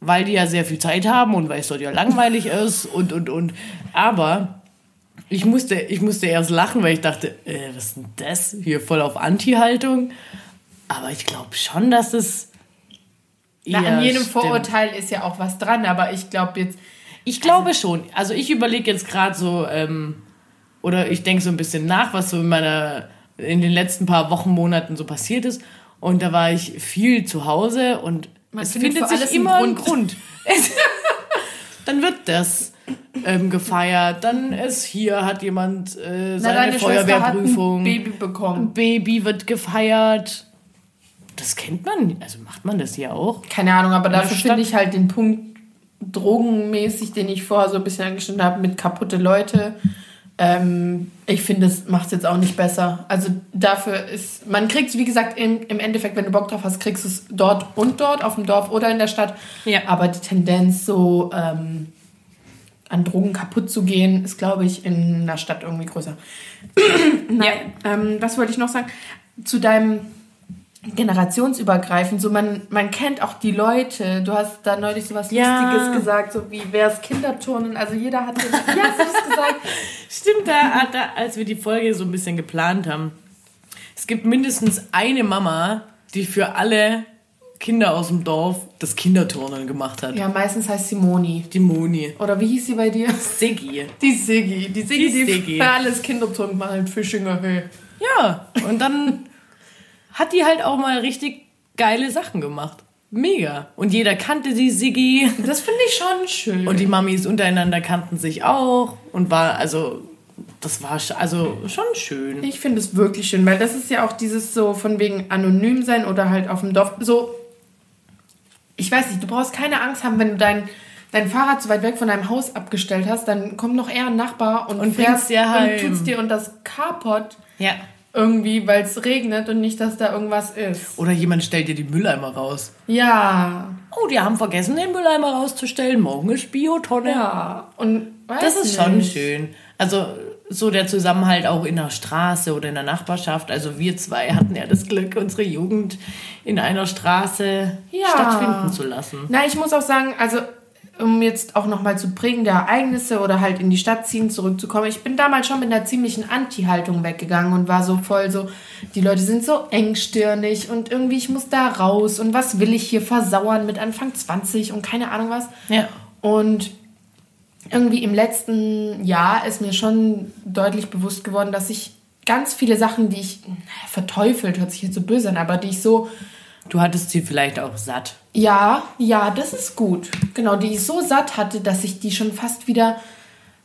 weil die ja sehr viel Zeit haben und weil es dort ja langweilig [LAUGHS] ist und und und. Aber ich musste, ich musste erst lachen, weil ich dachte, äh, was ist denn das? Hier voll auf Anti-Haltung. Aber ich glaube schon, dass es. Na, an jedem stimmt. Vorurteil ist ja auch was dran, aber ich glaube jetzt, Ich glaube schon. Also ich überlege jetzt gerade so, ähm, oder ich denke so ein bisschen nach, was so in meiner, in den letzten paar Wochen, Monaten so passiert ist. Und da war ich viel zu Hause und Man es findet sich immer ein Grund. Grund. [LAUGHS] Dann wird das ähm, gefeiert. Dann ist hier, hat jemand äh, na, seine hat Feuerwehrprüfung. ein Baby bekommen. Baby wird gefeiert. Das kennt man, also macht man das hier auch? Keine Ahnung, aber dafür finde ich halt den Punkt drogenmäßig, den ich vorher so ein bisschen angeschnitten habe, mit kaputte Leute. Ähm, ich finde, es macht es jetzt auch nicht besser. Also dafür ist, man kriegt es, wie gesagt, im, im Endeffekt, wenn du Bock drauf hast, kriegst du es dort und dort, auf dem Dorf oder in der Stadt. Ja. Aber die Tendenz, so ähm, an Drogen kaputt zu gehen, ist, glaube ich, in der Stadt irgendwie größer. [CLEARS THROAT] Nein, ähm, was wollte ich noch sagen? Zu deinem generationsübergreifend, so man, man kennt auch die Leute. Du hast da neulich so was Ja. Lustiges gesagt, so wie wer es Kinderturnen, also jeder hat so, wie hast du das gesagt? Stimmt, da, da, als wir die Folge so ein bisschen geplant haben. Es gibt mindestens eine Mama, die für alle Kinder aus dem Dorf das Kinderturnen gemacht hat. Ja, meistens heißt sie Moni. Die Moni. Oder wie hieß sie bei dir? Siggi. Die Siggi. Die Siggi, Die die, Siggi. für alles Kinderturnen macht in Fischinger Höhe. Ja, und dann hat die halt auch mal richtig geile Sachen gemacht. Mega. Und jeder kannte die Siggi. Das finde ich schon schön. Und die Mamis untereinander kannten sich auch. Und war, also, das war also schon schön. Ich finde es wirklich schön, weil das ist ja auch dieses so von wegen anonym sein oder halt auf dem Dorf. So, ich weiß nicht, du brauchst keine Angst haben, wenn du dein, dein Fahrrad so weit weg von deinem Haus abgestellt hast, dann kommt noch eher ein Nachbar und, Und fährst dir und tut's dir und das Carport Ja. Irgendwie, weil es regnet und nicht, dass da irgendwas ist. Oder jemand stellt dir die Mülleimer raus. Ja, Oh, die haben vergessen, den Mülleimer rauszustellen. Morgen ist Biotonne. ja. Und weiß Das ist schon nicht. schön. Also so der Zusammenhalt auch in der Straße oder in der Nachbarschaft. Also wir zwei hatten ja das Glück, unsere Jugend in einer Straße Ja. stattfinden zu lassen. Na, ich muss auch sagen, also um jetzt auch nochmal zu prägende Ereignisse oder halt in die Stadt ziehen zurückzukommen. Ich bin damals schon mit einer ziemlichen Anti-Haltung weggegangen und war so voll so, die Leute sind so engstirnig und irgendwie ich muss da raus und was will ich hier versauern mit Anfang 20 und keine Ahnung was. Ja. Und irgendwie im letzten Jahr ist mir schon deutlich bewusst geworden, dass ich ganz viele Sachen, die ich verteufelt, hört sich jetzt so böse an, aber die ich so Du hattest sie vielleicht auch satt. ja, ja, das ist gut. Genau, die ich so satt hatte, dass ich die schon fast wieder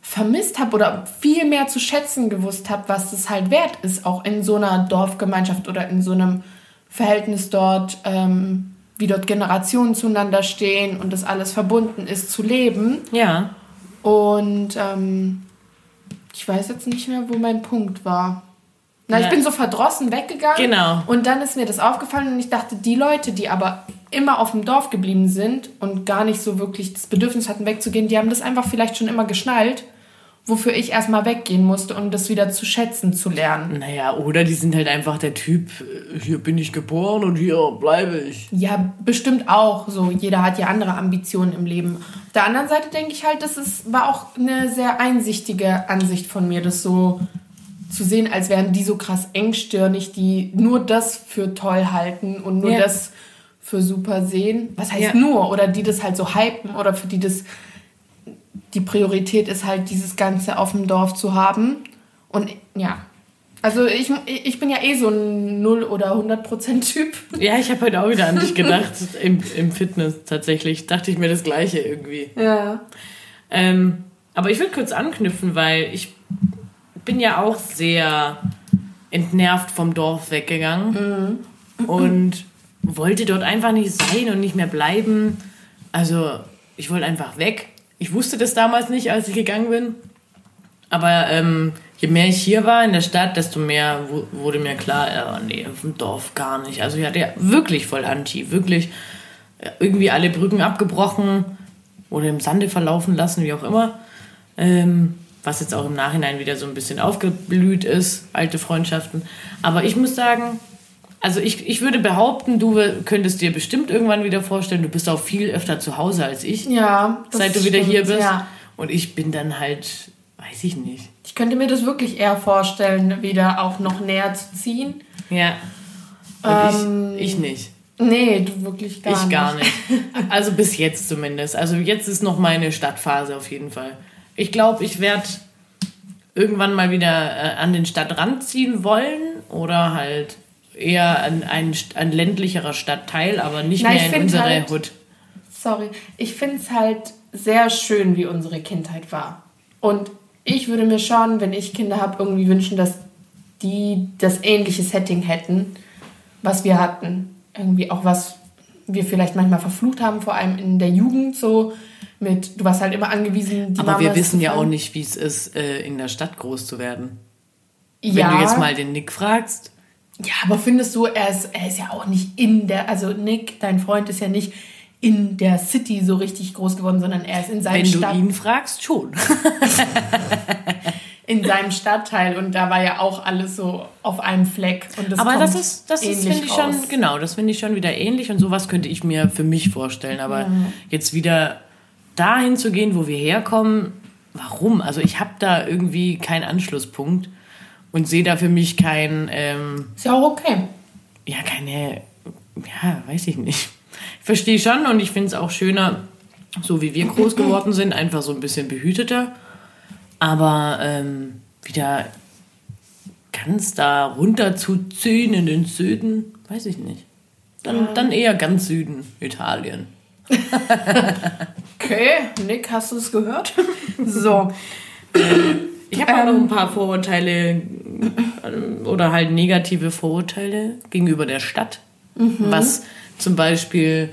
vermisst habe oder viel mehr zu schätzen gewusst habe, was das halt wert ist, auch in so einer Dorfgemeinschaft oder in so einem Verhältnis dort, ähm, wie dort Generationen zueinander stehen und das alles verbunden ist, zu leben. Ja. Und ähm, ich weiß jetzt nicht mehr, wo mein Punkt war. Na, ich Ja. bin so verdrossen weggegangen. Genau. Und dann ist mir das aufgefallen und ich dachte, die Leute, die aber immer auf dem Dorf geblieben sind und gar nicht so wirklich das Bedürfnis hatten, wegzugehen, die haben das einfach vielleicht schon immer geschnallt, wofür ich erstmal weggehen musste, um das wieder zu schätzen zu lernen. Naja, oder die sind halt einfach der Typ, hier bin ich geboren und hier bleibe ich. Ja, bestimmt auch. So, jeder hat ja andere Ambitionen im Leben. Auf der anderen Seite denke ich halt, das ist, war auch eine sehr einsichtige Ansicht von mir, das so zu sehen, als wären die so krass engstirnig, die nur das für toll halten und nur Ja. das für super sehen. Was heißt Ja. nur? Oder die das halt so hypen oder für die das die Priorität ist halt, dieses Ganze auf dem Dorf zu haben. Und ja. Also ich, ich bin ja eh so ein 0 oder 100% Typ. Ja, ich habe heute auch wieder an dich [LAUGHS] gedacht, im, im Fitness tatsächlich. Dachte ich mir das Gleiche irgendwie. Ja. Ähm, aber ich will kurz anknüpfen, weil ich bin ja auch sehr entnervt vom Dorf weggegangen und wollte dort einfach nicht sein und nicht mehr bleiben. Also ich wollte einfach weg. Ich wusste das damals nicht, als ich gegangen bin. Aber ähm, je mehr ich hier war in der Stadt, desto mehr wu- wurde mir klar, ja, nee, dem Dorf gar nicht. Also ich hatte ja wirklich voll Anti, wirklich ja, irgendwie alle Brücken abgebrochen oder im Sande verlaufen lassen, wie auch immer. Ähm, was jetzt auch im Nachhinein wieder so ein bisschen aufgeblüht ist, alte Freundschaften. Aber ich muss sagen, also ich, ich würde behaupten, du könntest dir bestimmt irgendwann wieder vorstellen, du bist auch viel öfter zu Hause als ich, Ja. seit du wieder stimmt, hier bist. Ja. Und ich bin dann halt, weiß ich nicht. Ich könnte mir das wirklich eher vorstellen, wieder auch noch näher zu ziehen. Ja. Ähm, ich, ich nicht. Nee, du wirklich gar ich nicht. gar nicht. Also bis jetzt zumindest. Also jetzt ist noch meine Stadtphase auf jeden Fall. Ich glaube, ich werde irgendwann mal wieder äh, an den Stadtrand ziehen wollen oder halt eher an ein, ein ländlicherer Stadtteil, aber nicht Na, mehr in unsere halt- Hut. Sorry. Ich finde es halt sehr schön, wie unsere Kindheit war. Und ich würde mir schon, wenn ich Kinder habe, irgendwie wünschen, dass die das ähnliche Setting hätten, was wir hatten. Irgendwie auch was wir vielleicht manchmal verflucht haben, vor allem in der Jugend so mit, du warst halt immer angewiesen, die Aber Mama wir wissen ja auch nicht, wie es ist, äh, in der Stadt groß zu werden. ja, Wenn du jetzt mal den Nick fragst, Ja, aber findest du, er ist, er ist ja auch nicht in der, also Nick, dein Freund, ist ja nicht in der City so richtig groß geworden, sondern er ist in seinem, wenn du Stadt, ihn fragst, schon. [LAUGHS] in seinem Stadtteil und da war ja auch alles so auf einem Fleck. Und das Aber kommt das ist, das ist ähnlich finde ich schon, genau, das finde ich schon wieder ähnlich und sowas könnte ich mir für mich vorstellen. Aber jetzt wieder dahin zu gehen, wo wir herkommen, warum? Also ich habe da irgendwie keinen Anschlusspunkt und sehe da für mich kein, ähm, Ist ja auch okay. ja, keine, ja, weiß ich nicht. Ich verstehe schon und ich finde es auch schöner, so wie wir groß geworden sind, einfach so ein bisschen behüteter. Aber ähm, wieder ganz da runter zu ziehen in den Süden, weiß ich nicht. Dann, dann eher ganz Süden, Italien. [LAUGHS] Okay, Nick, hast du es gehört? [LAUGHS] so. Ich habe auch noch ein paar Vorurteile ähm, oder halt negative Vorurteile gegenüber der Stadt. Was zum Beispiel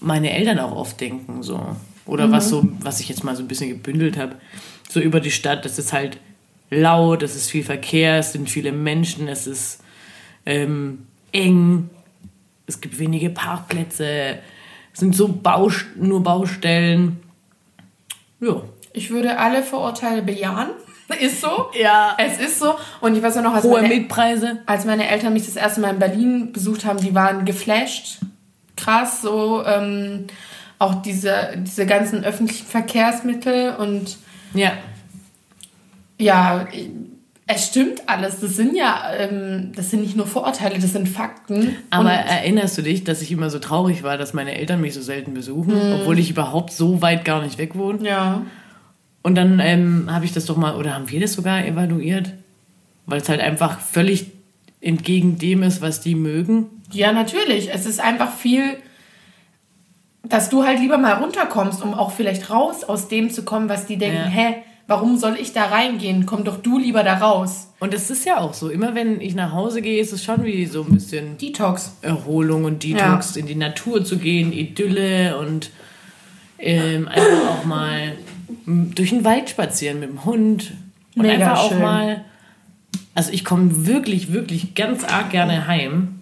meine Eltern auch oft denken. So. Oder was so, was ich jetzt mal so ein bisschen gebündelt habe. So über die Stadt, das ist halt laut, es ist viel Verkehr, es sind viele Menschen, es ist ähm, eng, es gibt wenige Parkplätze, sind so Baust nur Baustellen. Ja. Ich würde alle Vorurteile bejahen. [LAUGHS] Ist so. Ja. Es ist so. Und ich weiß ja noch, als Hohe meine, Mietpreise. als meine Eltern mich das erste Mal in Berlin besucht haben, die waren geflasht. Krass, so, ähm, auch diese, diese ganzen öffentlichen Verkehrsmittel und Ja. ja, es stimmt alles. Das sind ja, ähm, das sind nicht nur Vorurteile, das sind Fakten. Aber erinnerst du dich, dass ich immer so traurig war, dass meine Eltern mich so selten besuchen, obwohl ich überhaupt so weit gar nicht weg wohne? ja. Und dann ähm, habe ich das doch mal, oder haben wir das sogar evaluiert? Weil es halt einfach völlig entgegen dem ist, was die mögen. Ja, natürlich. Es ist einfach viel, dass du halt lieber mal runterkommst, um auch vielleicht raus aus dem zu kommen, was die denken, Ja. hä, warum soll ich da reingehen? Komm doch du lieber da raus. Und es ist ja auch so, immer wenn ich nach Hause gehe, ist es schon wie so ein bisschen Detox. Erholung und Detox, in die Natur zu gehen, Idylle und ähm, einfach auch mal durch den Wald spazieren mit dem Hund. Und Mega einfach auch schön. mal. Also ich komme wirklich, wirklich ganz arg gerne heim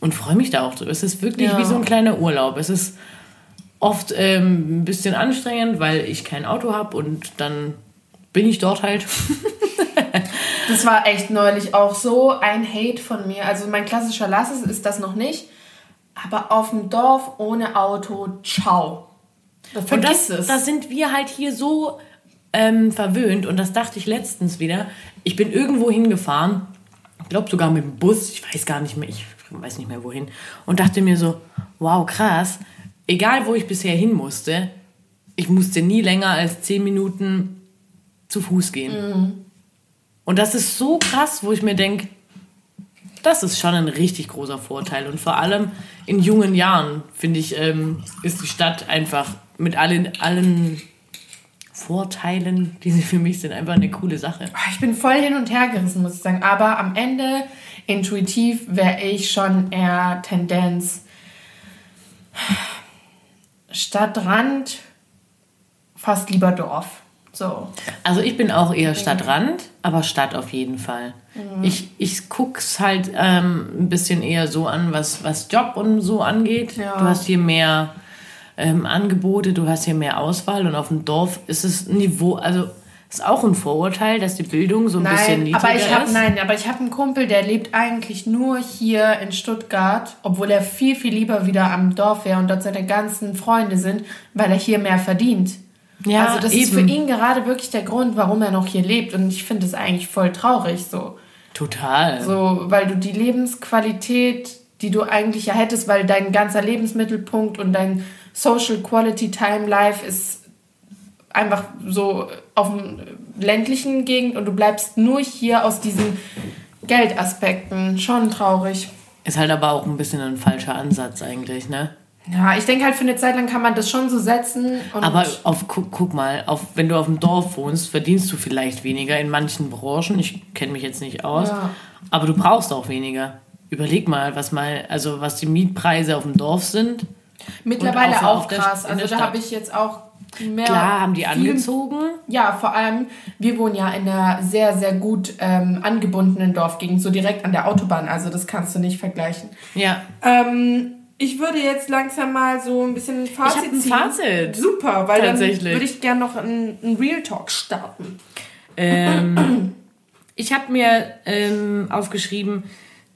und freue mich da auch drüber. Es ist wirklich Ja. wie so ein kleiner Urlaub. Es ist oft ähm, ein bisschen anstrengend, weil ich kein Auto habe und dann bin ich dort halt. [LAUGHS] Das war echt neulich auch so ein Hate von mir. Also mein klassischer Lasses ist das noch nicht. Aber auf dem Dorf ohne Auto, ciao. Und Vergiss das, es. da sind wir halt hier so ähm, verwöhnt und das dachte ich letztens wieder. Ich bin irgendwo hingefahren, ich glaube sogar mit dem Bus, ich weiß gar nicht mehr, ich weiß nicht mehr wohin, und dachte mir so, wow, krass, egal wo ich bisher hin musste, ich musste nie länger als 10 Minuten zu Fuß gehen. Und das ist so krass, wo ich mir denke, das ist schon ein richtig großer Vorteil. Und vor allem in jungen Jahren, finde ich, ähm, ist die Stadt einfach mit allen, allen Vorteilen, die sie für mich sind, einfach eine coole Sache. Ah, Ich bin voll hin und her gerissen, muss ich sagen. Aber am Ende, intuitiv, wäre ich schon eher Tendenz Stadtrand, fast lieber Dorf. So. Also ich bin auch eher Stadtrand, aber Stadt auf jeden Fall. Ich, ich guck's halt ähm, ein bisschen eher so an, was, was Job und so angeht. Ja. Du hast hier mehr ähm, Angebote, du hast hier mehr Auswahl und auf dem Dorf ist es Niveau, also ist auch ein Vorurteil, dass die Bildung so ein bisschen Nein, niedriger aber ich habe ist. nein, aber ich habe einen Kumpel, der lebt eigentlich nur hier in Stuttgart, obwohl er viel viel lieber wieder am Dorf wäre und dort seine ganzen Freunde sind, weil er hier mehr verdient. Ja, also das ist für eben. ihn gerade wirklich der Grund, warum er noch hier lebt und ich finde es eigentlich voll traurig so. Total. So, weil du die Lebensqualität, die du eigentlich ja hättest, weil dein ganzer Lebensmittelpunkt und dein Social Quality Time Life ist einfach so auf dem ländlichen Gegend und du bleibst nur hier aus diesen Geldaspekten. Schon traurig. Ist halt aber auch ein bisschen ein falscher Ansatz eigentlich, ne? Ja, ich denke halt, für eine Zeit lang kann man das schon so setzen. Aber auf, guck, guck mal, auf, wenn du auf dem Dorf wohnst, verdienst du vielleicht weniger in manchen Branchen. Ich kenne mich jetzt nicht aus. Ja. Aber du brauchst auch weniger. Überleg mal, was mal, also was die Mietpreise auf dem Dorf sind. Mittlerweile auch der- krass. Also der da Stadt. habe ich jetzt auch mehr. Klar haben die viel angezogen. Ja, vor allem, wir wohnen ja in einer sehr, sehr gut ähm, angebundenen Dorfgegend, so direkt an der Autobahn. Also das kannst du nicht vergleichen. Ja. Ähm, ich würde jetzt langsam mal so ein bisschen ein Fazit hab ein ziehen. Fazit. Super, weil dann würde ich gerne noch einen, einen Real Talk starten. Ähm, ich habe mir ähm, aufgeschrieben,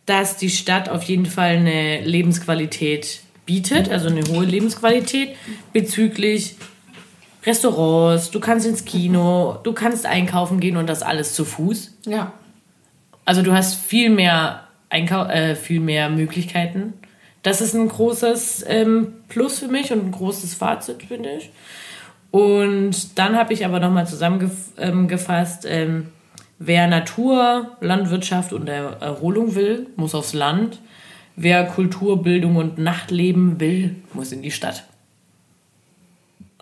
dass die Stadt auf jeden Fall eine Lebensqualität bietet, also eine hohe Lebensqualität bezüglich Restaurants, du kannst ins Kino, du kannst einkaufen gehen und das alles zu Fuß. Ja. Also du hast viel mehr, Einkau äh, viel mehr Möglichkeiten. Das ist ein großes ähm, Plus für mich und ein großes Fazit, finde ich. Und dann habe ich aber nochmal zusammengefasst, ähm, wer Natur, Landwirtschaft und Er- Erholung will, muss aufs Land. Wer Kultur, Bildung und Nachtleben will, muss in die Stadt.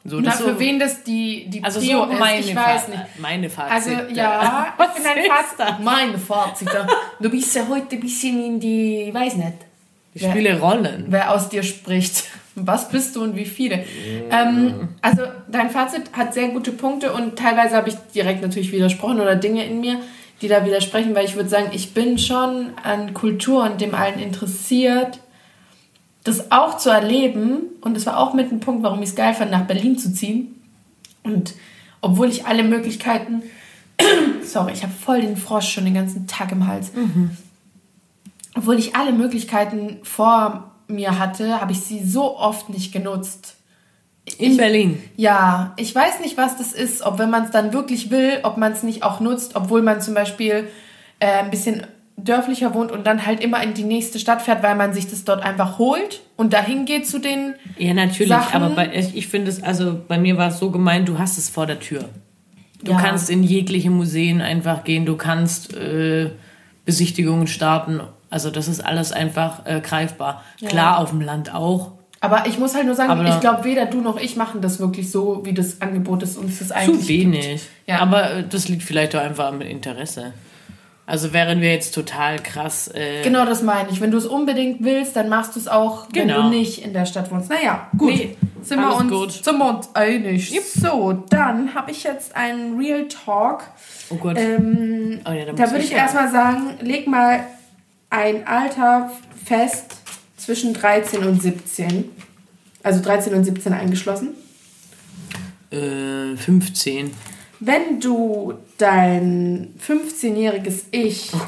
So, Na, das für so, wen das die, die also Prio so ist, meine, ich weiß nicht. meine Fazit. Also [LAUGHS] ja, Was ich bin ist Fazit. Meine Fazit. Du bist ja heute ein bisschen in die, ich weiß nicht, Ich spiele Rollen. wer aus dir spricht. [LAUGHS] Was bist du und wie viele? Ähm, also dein Fazit hat sehr gute Punkte und teilweise habe ich direkt natürlich widersprochen oder Dinge in mir, die da widersprechen, weil ich würde sagen, ich bin schon an Kultur und dem allen interessiert, das auch zu erleben. Und das war auch mit ein Punkt, warum ich es geil fand, nach Berlin zu ziehen. Und obwohl ich alle Möglichkeiten, [CLEARS THROAT] sorry, ich habe voll den Frosch schon den ganzen Tag im Hals obwohl ich alle Möglichkeiten vor mir hatte, habe ich sie so oft nicht genutzt. In Berlin. Ja, ich weiß nicht, was das ist, ob wenn man es dann wirklich will, ob man es nicht auch nutzt, obwohl man zum Beispiel äh, ein bisschen dörflicher wohnt und dann halt immer in die nächste Stadt fährt, weil man sich das dort einfach holt und dahin geht zu den. Ja, natürlich, Sachen. aber bei, ich finde es, also bei mir war es so gemeint, du hast es vor der Tür. Du ja. kannst in jegliche Museen einfach gehen, du kannst äh, Besichtigungen starten. Also das ist alles einfach äh, greifbar. Ja. Klar, auf dem Land auch. Aber ich muss halt nur sagen, aber ich glaube, weder du noch ich machen das wirklich so, wie das Angebot ist uns das eigentlich. Zu wenig. Ja. Aber äh, das liegt vielleicht auch einfach am Interesse. Also wären wir jetzt total krass. Äh genau, das meine ich. Wenn du es unbedingt willst, dann machst du es auch, genau. wenn du genau. nicht in der Stadt wohnst. Naja, gut. Nee, sind wir uns gut. zum Mond einig. Yep. So, dann habe ich jetzt einen Real Talk. Oh Gott. Ähm, oh ja, da würde ich erstmal sagen, leg mal ein Alter fest zwischen 13 und 17. Also 13 und 17 eingeschlossen. Äh, 15. Wenn du dein 15-jähriges Ich oh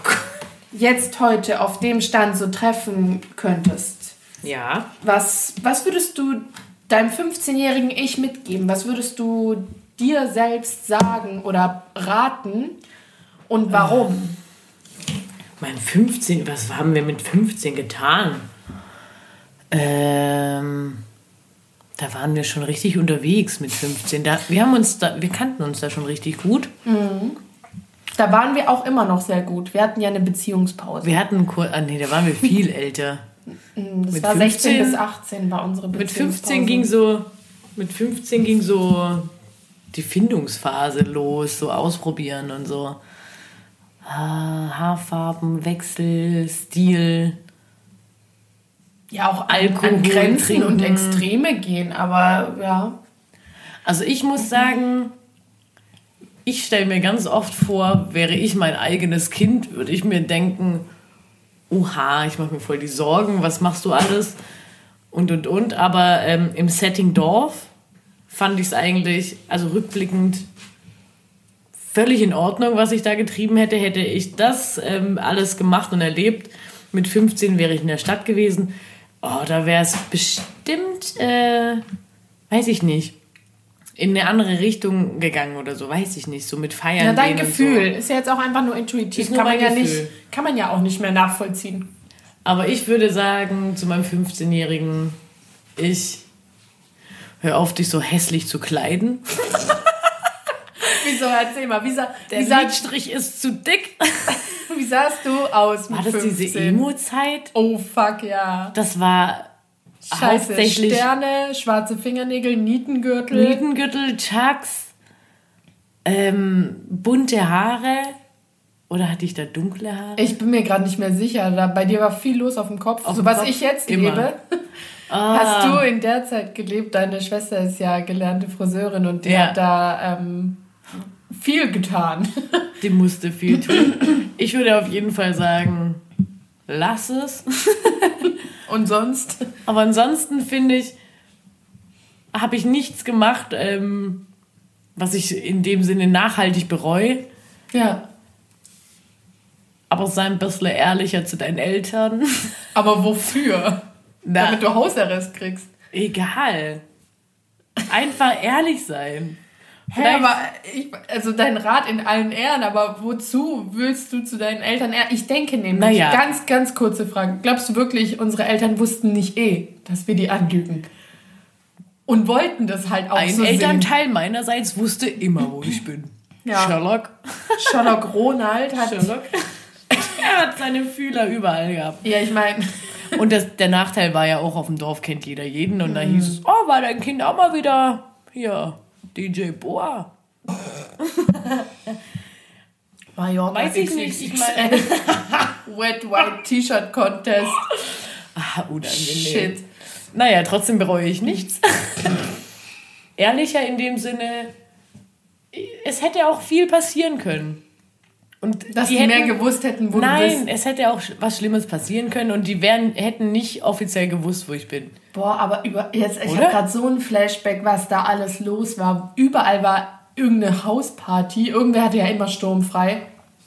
jetzt heute auf dem Stand so treffen könntest, ja. Was, was würdest du deinem 15-jährigen Ich mitgeben? Was würdest du dir selbst sagen oder raten und warum? Mein 15, was haben wir mit 15 getan? Ähm, da waren wir schon richtig unterwegs mit 15. Da, wir, haben uns da, wir kannten uns da schon richtig gut. Mhm. Da waren wir auch immer noch sehr gut. Wir hatten ja eine Beziehungspause. Wir hatten, ah nee, da waren wir viel älter. Mhm, das mit war 15, 16 bis 18 war unsere Beziehungspause. Mit 15 ging so, mit 15 ging so die Findungsphase los, so ausprobieren und so. Ah, Haarfarben, Wechsel, Stil ja auch Alkohol an Grenzen trinken. und Extreme gehen, aber ja. Also ich muss sagen, ich stelle mir ganz oft vor, wäre ich mein eigenes Kind, würde ich mir denken, oha, ich mache mir voll die Sorgen, was machst du alles und und und. Aber ähm, im Setting Dorf fand ich es eigentlich, also rückblickend, völlig in Ordnung, was ich da getrieben hätte. Hätte ich das ähm, alles gemacht und erlebt, mit 15 wäre ich in der Stadt gewesen Oh, da wäre es bestimmt, äh, weiß ich nicht, in eine andere Richtung gegangen oder so, weiß ich nicht, so mit Feiern. Ja, dein Gefühl so. ist ja jetzt auch einfach nur intuitiv, nur kann man ja nicht, kann man ja auch nicht mehr nachvollziehen. Aber ich würde sagen zu meinem 15-jährigen, ich hör auf, dich so hässlich zu kleiden. Wieso erzähl mal, wie sah, der wie Lidstrich ist zu dick. [LAUGHS] Wie sahst du aus mit War das 15? diese Emo-Zeit? Oh fuck, ja. Das war Scheiße, hauptsächlich Sterne, schwarze Fingernägel, Nietengürtel. Nietengürtel, Chucks, ähm, bunte Haare. Oder hatte ich da dunkle Haare? Ich bin mir gerade nicht mehr sicher. Da, bei dir war viel los auf dem Kopf. Auf so was Kopf? ich jetzt Immer. lebe. Ah. Hast du in der Zeit gelebt? Deine Schwester ist ja gelernte Friseurin und die ja. hat da ähm, viel getan. [LAUGHS] Die musste viel tun. Ich würde auf jeden Fall sagen, lass es. [LAUGHS] Und sonst? Aber ansonsten finde ich, habe ich nichts gemacht, ähm, was ich in dem Sinne nachhaltig bereue. Ja. Aber sei ein bisschen ehrlicher zu deinen Eltern. [LAUGHS] Aber wofür? Na, Damit du Hausarrest kriegst. Egal. Einfach ehrlich sein. Hä, aber ich, also dein Rat in allen Ehren, aber wozu willst du zu deinen Eltern? Ich denke nämlich, naja. ganz, ganz kurze Frage. Glaubst du wirklich, unsere Eltern wussten nicht eh, dass wir die anlügen? Und wollten das halt auch Ein so Elternteil sehen. meinerseits wusste immer, wo ich bin. Ja. Sherlock. Sherlock Ronald hat... Sherlock. er hat seine Fühler überall gehabt. Ja, ich meine... Und das, der Nachteil war ja auch, auf dem Dorf kennt jeder jeden. Und mhm. da hieß es, oh, war dein Kind auch mal wieder hier DJ Boa. [LAUGHS] Mallorca Weiß ich nicht. Ich meine, [LAUGHS] Wet White T-Shirt Contest. Ah, unangenehm. Shit. Naja, trotzdem bereue ich nichts. [LAUGHS] Ehrlicher in dem Sinne, es hätte auch viel passieren können. Und Dass die, hätten, mehr gewusst hätten, wo nein, du bist. Nein, es hätte auch was Schlimmes passieren können und die wären, hätten nicht offiziell gewusst, wo ich bin. Boah, aber über, jetzt, ich habe gerade so ein Flashback, was da alles los war. Überall war irgendeine Hausparty. Irgendwer hatte ja immer sturmfrei.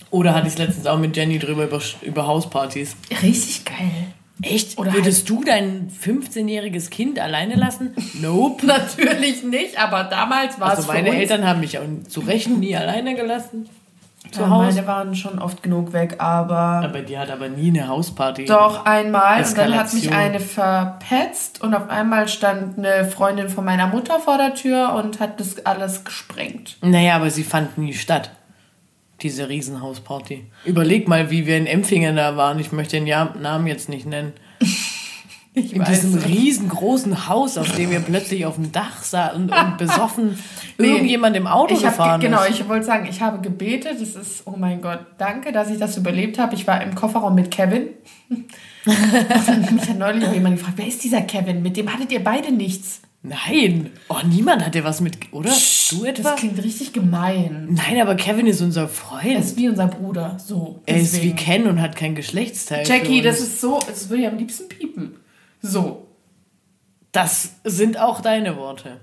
Oder hatte ich es letztens auch mit Jenny drüber über, über Hauspartys. Richtig geil. Echt? Oder Würdest du dein 15-jähriges Kind alleine lassen? Nope. [LAUGHS] Natürlich nicht, aber damals war Also es für meine uns Eltern haben mich auch zu Recht nie alleine gelassen. Zu Ja, Hause. meine waren schon oft genug weg, aber Aber die hat aber nie eine Hausparty. doch einmal. Und dann hat mich Eskalation. eine verpetzt und auf einmal stand eine Freundin von meiner Mutter vor der Tür und hat das alles gesprengt. Naja, aber sie fand nie statt. Diese Riesenhausparty. Überleg mal, wie wir in Empfingen da waren. Ich möchte den Namen jetzt nicht nennen. Ich In diesem riesengroßen Haus, auf dem wir plötzlich auf dem Dach saßen und, und [LAUGHS] besoffen Nee. irgendjemand im Auto ich hab gefahren ge genau, ich wollte sagen, ich habe gebetet. Das ist, oh mein Gott, danke, dass ich das überlebt habe. Ich war im Kofferraum mit Kevin. [LAUGHS] und mich hat neulich jemand gefragt, wer ist dieser Kevin? Mit dem hattet ihr beide nichts. Nein. Oh, niemand hatte was mit, oder? du etwa? Das klingt richtig gemein. Nein, aber Kevin ist unser Er Freund. ist wie unser Bruder. So. Er ist wie deswegen. Ken und hat kein Geschlechtsteil. Jackie, das ist so, das würde ich am liebsten piepen. So. Das sind auch deine Worte.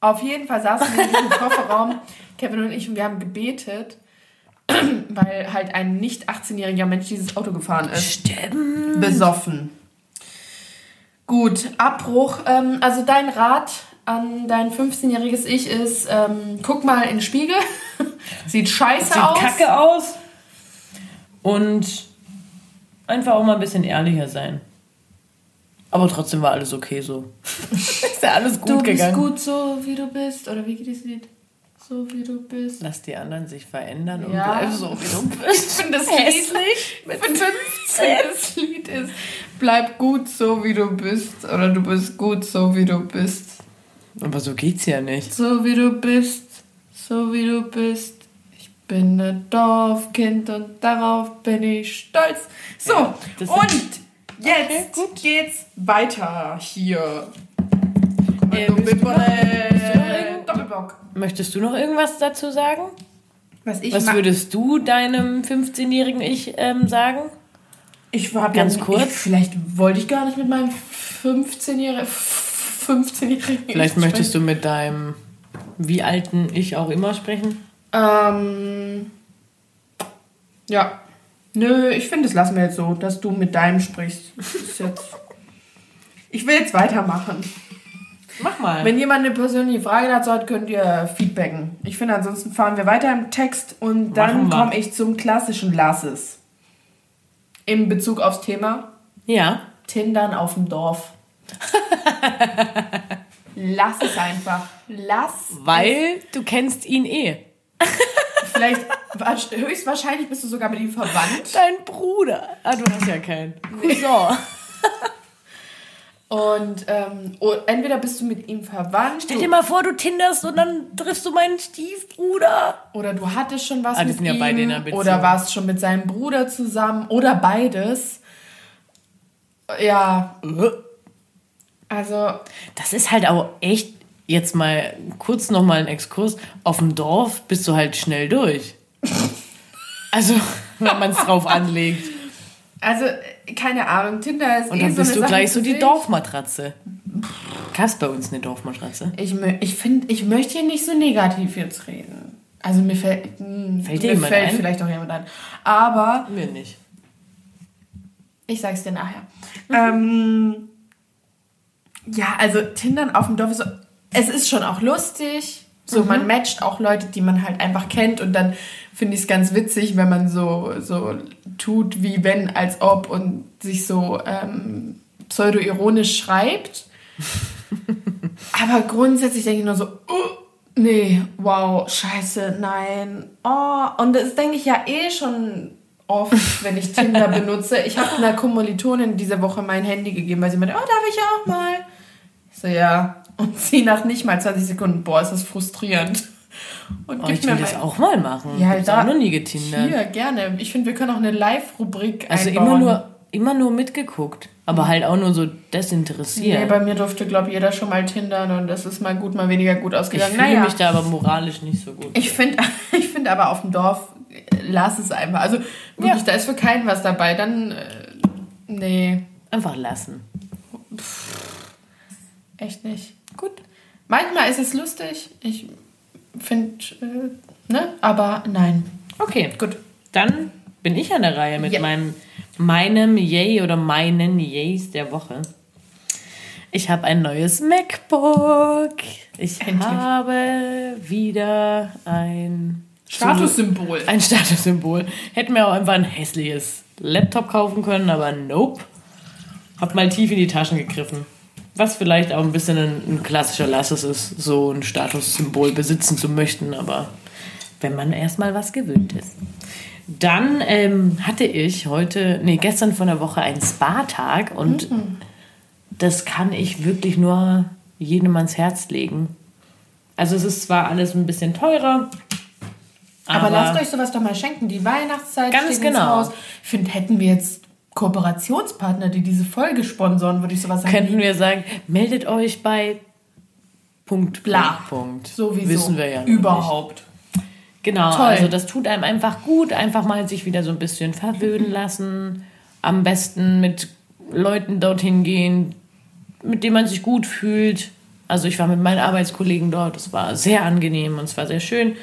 Auf jeden Fall saßen wir in diesem [LAUGHS] Kofferraum, Kevin und ich, und wir haben gebetet, [CLEARS THROAT] weil halt ein nicht 18-jähriger Mensch dieses Auto gefahren ist. Stimmt. Besoffen. Gut, Abbruch. Ähm, also dein Rat an dein 15-jähriges Ich ist, ähm, guck mal in den Spiegel. [LAUGHS] Sieht scheiße Sieht aus. kacke aus. Und einfach auch mal ein bisschen ehrlicher sein. Aber trotzdem war alles okay so. [LAUGHS] ist ja alles gut Du bist gegangen. gut so, wie du bist. Oder wie geht das Lied? So, wie du bist. Lass die anderen sich verändern und Ja. bleib so, wie du bist. Ich finde das Hässlich mit [LAUGHS] 15 das Lied ist, bleib gut so, wie du bist. Oder du bist gut so, wie du bist. Aber so geht's ja nicht. So wie du bist, so wie du bist. Ich bin ein Dorfkind und darauf bin ich stolz. So, Ja, und jetzt Okay, gut. geht's weiter hier. Äh, willst du noch- Doppelbock. Möchtest du noch irgendwas dazu sagen? Was ich Was würdest du deinem 15-jährigen Ich ähm, sagen? Ich war Ganz kurz? Ich, vielleicht wollte ich gar nicht mit meinem 15-jährigen 15-jährigen Vielleicht möchtest du mit deinem wie alten Ich auch immer sprechen? Ähm, ja. Nö, ich finde, das lassen wir jetzt so, dass du mit deinem sprichst. Ich will jetzt weitermachen. Mach mal. Wenn jemand eine persönliche Frage dazu hat, könnt ihr feedbacken. Ich finde, ansonsten fahren wir weiter im Text und dann komme ich zum klassischen Lasses. In Bezug aufs Thema ja. Tindern auf dem Dorf. [LAUGHS] Lass es einfach. Lass Weil du kennst ihn eh. [LAUGHS] Vielleicht, wahrsch- höchstwahrscheinlich bist du sogar mit ihm verwandt. Dein Bruder. Ah, du hast ja keinen. Cousin. Und ähm, o- entweder bist du mit ihm verwandt Stell dir mal vor, du tinderst und dann triffst du meinen Stiefbruder. oder du hattest schon was Ah, mit sind ja ihm beide in einer Beziehung. oder warst schon mit seinem Bruder zusammen oder beides. Ja, also Das ist halt auch echt, jetzt mal kurz nochmal ein Exkurs. Auf dem Dorf bist du halt schnell durch. Also, [LAUGHS] wenn man es drauf anlegt. also keine Ahnung, Tinder ist Und eh dann so bist eine du gleich so die. Dorfmatratze. Gab's bei uns eine Dorfmatratze? Ich, ich finde, ich möchte hier nicht so negativ jetzt reden. Also mir fällt, mh, Fällt dir mir fällt ein? vielleicht auch jemand ein. Aber Mir nicht. Ich sag's dir nachher. Ähm, ja, also Tindern auf dem Dorf ist so, es ist schon auch lustig. So, Mhm. man matcht auch Leute, die man halt einfach kennt und dann finde ich es ganz witzig, wenn man so, so tut, wie wenn, als ob und sich so ähm, pseudo-ironisch schreibt. [LAUGHS] Aber grundsätzlich denke ich nur so, uh, nee, wow, scheiße, nein. Oh, und das denke ich ja eh schon oft, wenn ich Tinder [LAUGHS] benutze. Ich habe einer Kommilitonin diese Woche mein Handy gegeben, weil sie meinte, oh, darf ich auch mal? Ich so, ja. Und sie nach nicht mal 20 Sekunden, boah, ist das frustrierend. Und Oh, ich will das auch mal machen. Ja, ich auch noch nie getindert. Hier, gerne. Ich finde, wir können auch eine Live-Rubrik Also einbauen. immer nur, immer nur mitgeguckt. Aber halt auch nur so desinteressiert. Nee, bei mir durfte, glaube ich, jeder schon mal tindern und das ist mal gut, mal weniger gut ich ausgegangen. fühle naja. mich da aber moralisch nicht so gut. Ich finde [LAUGHS] ich find aber auf dem Dorf, äh, lass es einfach. Also wirklich, Ja. da ist für keinen was dabei. Dann, äh, nee, Einfach lassen. echt nicht. Gut. Manchmal ist es lustig. Ich finde, äh, ne? Aber nein. Okay, Gut. dann bin ich an der Reihe mit Ja. meinem meinem Yay oder meinen Yays der Woche. Ich habe ein neues MacBook. Ich Endlich. habe wieder ein Statussymbol. Ein Statussymbol. Hätten wir auch einfach ein hässliches Laptop kaufen können, aber nope. Hab mal tief in die Taschen gegriffen. Was vielleicht auch ein bisschen ein, ein klassischer Lasses ist, so ein Statussymbol besitzen zu möchten, aber wenn man erstmal was gewöhnt ist. Dann ähm, hatte ich heute, nee, gestern von der Woche einen Spa-Tag und das kann ich wirklich nur jedem ans Herz legen. Also es ist zwar alles ein bisschen teurer, Aber, lasst euch sowas doch mal schenken. Die Weihnachtszeit Ganz steht ins genau. Haus. Ich finde, hätten wir jetzt Kooperationspartner, die diese Folge sponsoren, würde ich sowas sagen. könnten wir sagen, meldet euch bei Punkt, Bla. Punkt. Sowieso. Wissen wir ja Überhaupt. Nicht. Genau, Toll. also das tut einem einfach gut, einfach mal sich wieder so ein bisschen verwöhnen [CLEARS THROAT] lassen. Am besten mit Leuten dorthin gehen, mit denen man sich gut fühlt. Also ich war mit meinen Arbeitskollegen dort, es war sehr angenehm und es war sehr schön.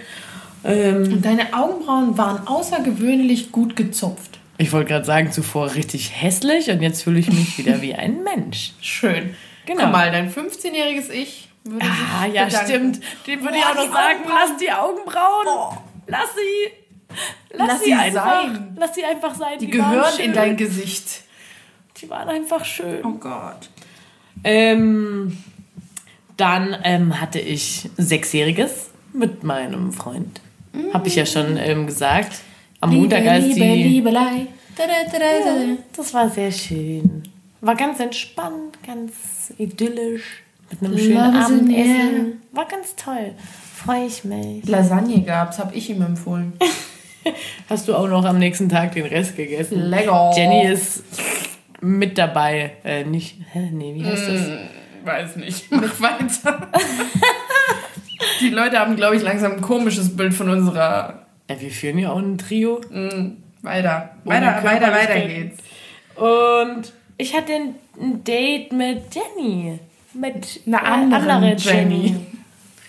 Ähm, Und deine Augenbrauen waren außergewöhnlich gut gezupft. Ich wollte gerade sagen, zuvor richtig hässlich und jetzt fühle ich mich [LAUGHS] wieder wie ein Mensch. Schön. Genau. Guck mal, dein 15-jähriges Ich würde Ah, ja, bedanken. stimmt. Dem würde ich auch noch die sagen, lass die Augenbrauen. Lass sie. Lass, Lass sie, sie einfach. sein. Lass sie einfach sein. Die waren gehören in dein Gesicht. Die waren einfach schön. Oh Gott. Ähm, dann ähm, hatte ich Sechsjähriges mit meinem Freund. Habe ich ja schon ähm, gesagt. Am Montag, als Liebe, die. Liebelei. Da, da, da, da. Das war sehr schön. War ganz entspannt, ganz idyllisch. Mit einem schönen the Abendessen. War ganz toll. Freue ich mich. Lasagne gab's, habe ich ihm empfohlen. [LAUGHS] Hast du auch noch am nächsten Tag den Rest gegessen? Lecker. Jenny ist mit dabei. Äh, nicht. Hä? Nee, wie heißt das? Weiß nicht. Mach weiter. [LAUGHS] Die Leute haben, glaube ich, langsam ein komisches Bild von unserer. Ja, wir führen ja auch ein Trio. Mm, weiter. Weiter, weiter, weiter geht's. Und ich hatte ein, ein Date mit Jenny. Mit Einer anderen anderen Jenny. Jenny.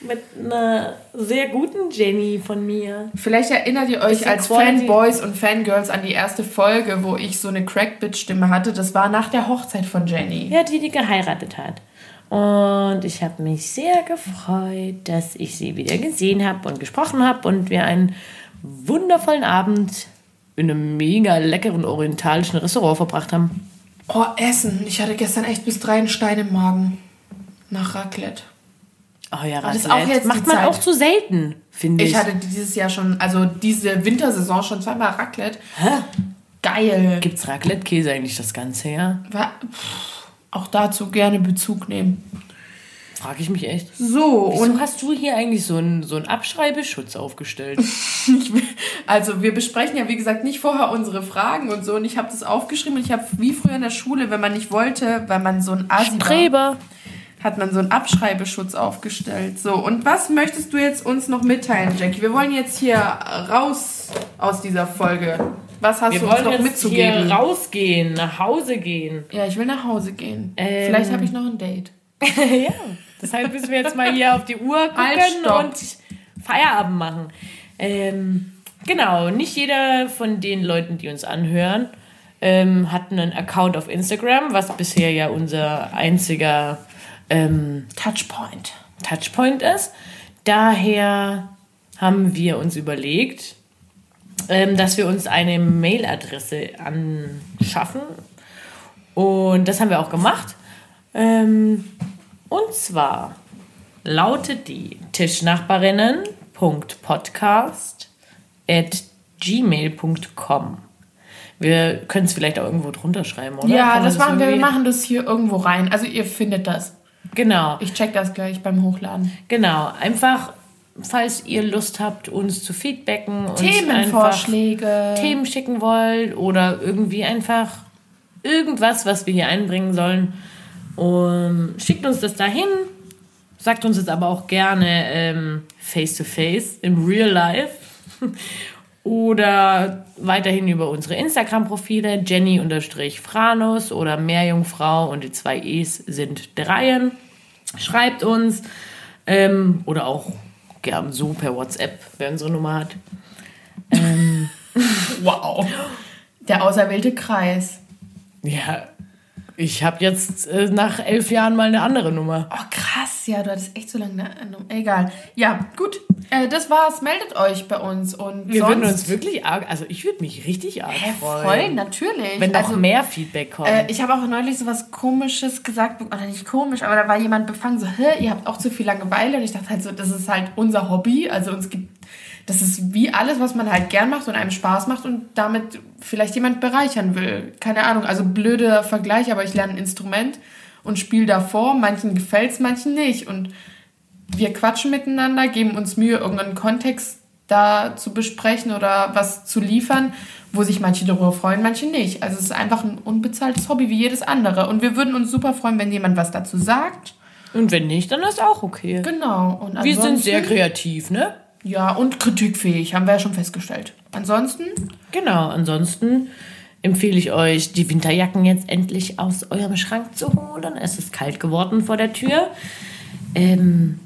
Mit einer sehr guten Jenny von mir. Vielleicht erinnert ihr euch als Quality. Fanboys und Fangirls an die erste Folge, wo ich so eine Crackbit-Stimme hatte. Das war nach der Hochzeit von Jenny. Ja, die, die geheiratet hat. Und ich habe mich sehr gefreut, dass ich sie wieder gesehen habe und gesprochen habe und wir einen wundervollen Abend in einem mega leckeren orientalischen Restaurant verbracht haben. Oh, Essen. Ich hatte gestern echt bis drei einen Stein im Magen. Nach Raclette. Oh ja, das Raclette. auch jetzt Macht man Zeit. auch zu selten, finde ich. Ich hatte dieses Jahr schon, also diese Wintersaison schon zweimal Raclette. Hä? Geil. Gibt's Raclette-Käse eigentlich das ganze Jahr? Auch dazu gerne Bezug nehmen. Frage ich mich echt. So, Wieso und hast du hier eigentlich so einen, so einen Abschreibeschutz aufgestellt? [LAUGHS] also wir besprechen ja, wie gesagt, nicht vorher unsere Fragen und so. Und ich habe das aufgeschrieben und ich habe wie früher in der Schule, wenn man nicht wollte, weil man so ein Asi Streber. hat man so einen Abschreibeschutz aufgestellt. So, und was möchtest du jetzt uns noch mitteilen, Jackie? Wir wollen jetzt hier raus aus dieser Folge. Was hast Wir du uns noch jetzt mitzugeben? hier rausgehen, nach Hause gehen. Ja, ich will nach Hause gehen. Ähm. Vielleicht habe ich noch ein Date. [LAUGHS] ja, deshalb müssen wir jetzt mal hier auf die Uhr Halt, gucken stopp. und Feierabend machen. Ähm, genau, nicht jeder von den Leuten, die uns anhören, ähm, hat einen Account auf Instagram, was bisher ja unser einziger ähm, Touchpoint. Touchpoint ist. Daher haben wir uns überlegt, ähm, dass wir uns eine Mailadresse anschaffen. Und das haben wir auch gemacht. Ähm, und zwar lautet die tischnachbarinnen.podcast at gmail.com. Wir können es vielleicht auch irgendwo drunter schreiben, oder? Ja, man das machen wir. Wir machen das hier irgendwo rein. Also ihr findet das. Genau. Ich check das gleich beim Hochladen. Genau, einfach, falls ihr Lust habt, uns zu feedbacken, uns Themenvorschläge. Themen schicken wollt oder irgendwie einfach irgendwas, was wir hier einbringen sollen, und schickt uns das dahin. Sagt uns jetzt aber auch gerne ähm, face to face, im Real Life. [LAUGHS] Oder weiterhin über unsere Instagram-Profile, Jenny-Franus oder Meerjungfrau und die zwei E's sind Dreien. Schreibt uns ähm, oder auch gern so per WhatsApp, wer unsere Nummer hat. [LAUGHS] Wow. [GASPS] Der auserwählte Kreis. Ja, ich habe jetzt äh, nach elf Jahren mal eine andere Nummer. Oh, krass, ja, du hattest echt so lange eine Nummer. Egal. Ja, gut. Äh, das war's. Meldet euch bei uns. Und Wir sonst, würden uns wirklich arg, also ich würde mich richtig arg Hä, freuen. freuen, natürlich. Wenn Also, mehr Feedback kommt. Äh, ich habe auch neulich so was Komisches gesagt, oder nicht komisch, aber da war jemand befangen, so, hä, ihr habt auch zu viel Langeweile. Und ich dachte halt so, das ist halt unser Hobby. Also uns gibt, das ist wie alles, was man halt gern macht und einem Spaß macht und damit vielleicht jemand bereichern will. Keine Ahnung, also blöder Vergleich, aber ich lerne ein Instrument und spiele davor. Manchen gefällt's, manchen nicht. Und wir quatschen miteinander, geben uns Mühe, irgendeinen Kontext da zu besprechen oder was zu liefern, wo sich manche darüber freuen, manche nicht. Also es ist einfach ein unbezahltes Hobby wie jedes andere. Und wir würden uns super freuen, wenn jemand was dazu sagt. Und wenn nicht, dann ist auch okay. Genau. Und Wir sind sehr kreativ, ne? Ja, und kritikfähig, haben wir ja schon festgestellt. Ansonsten, Genau, ansonsten empfehle ich euch, die Winterjacken jetzt endlich aus eurem Schrank zu holen. Es ist kalt geworden vor der Tür. Ähm,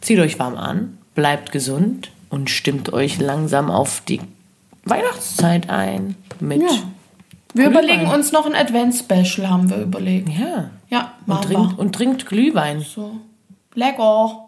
zieht euch warm an, bleibt gesund und stimmt euch langsam auf die Weihnachtszeit ein. Mit Ja. wir Glühwein. überlegen uns noch ein Advent-Special, haben wir überlegt. Ja. Ja, Und machen trinkt, wir. und trinkt Glühwein. So. Lecker.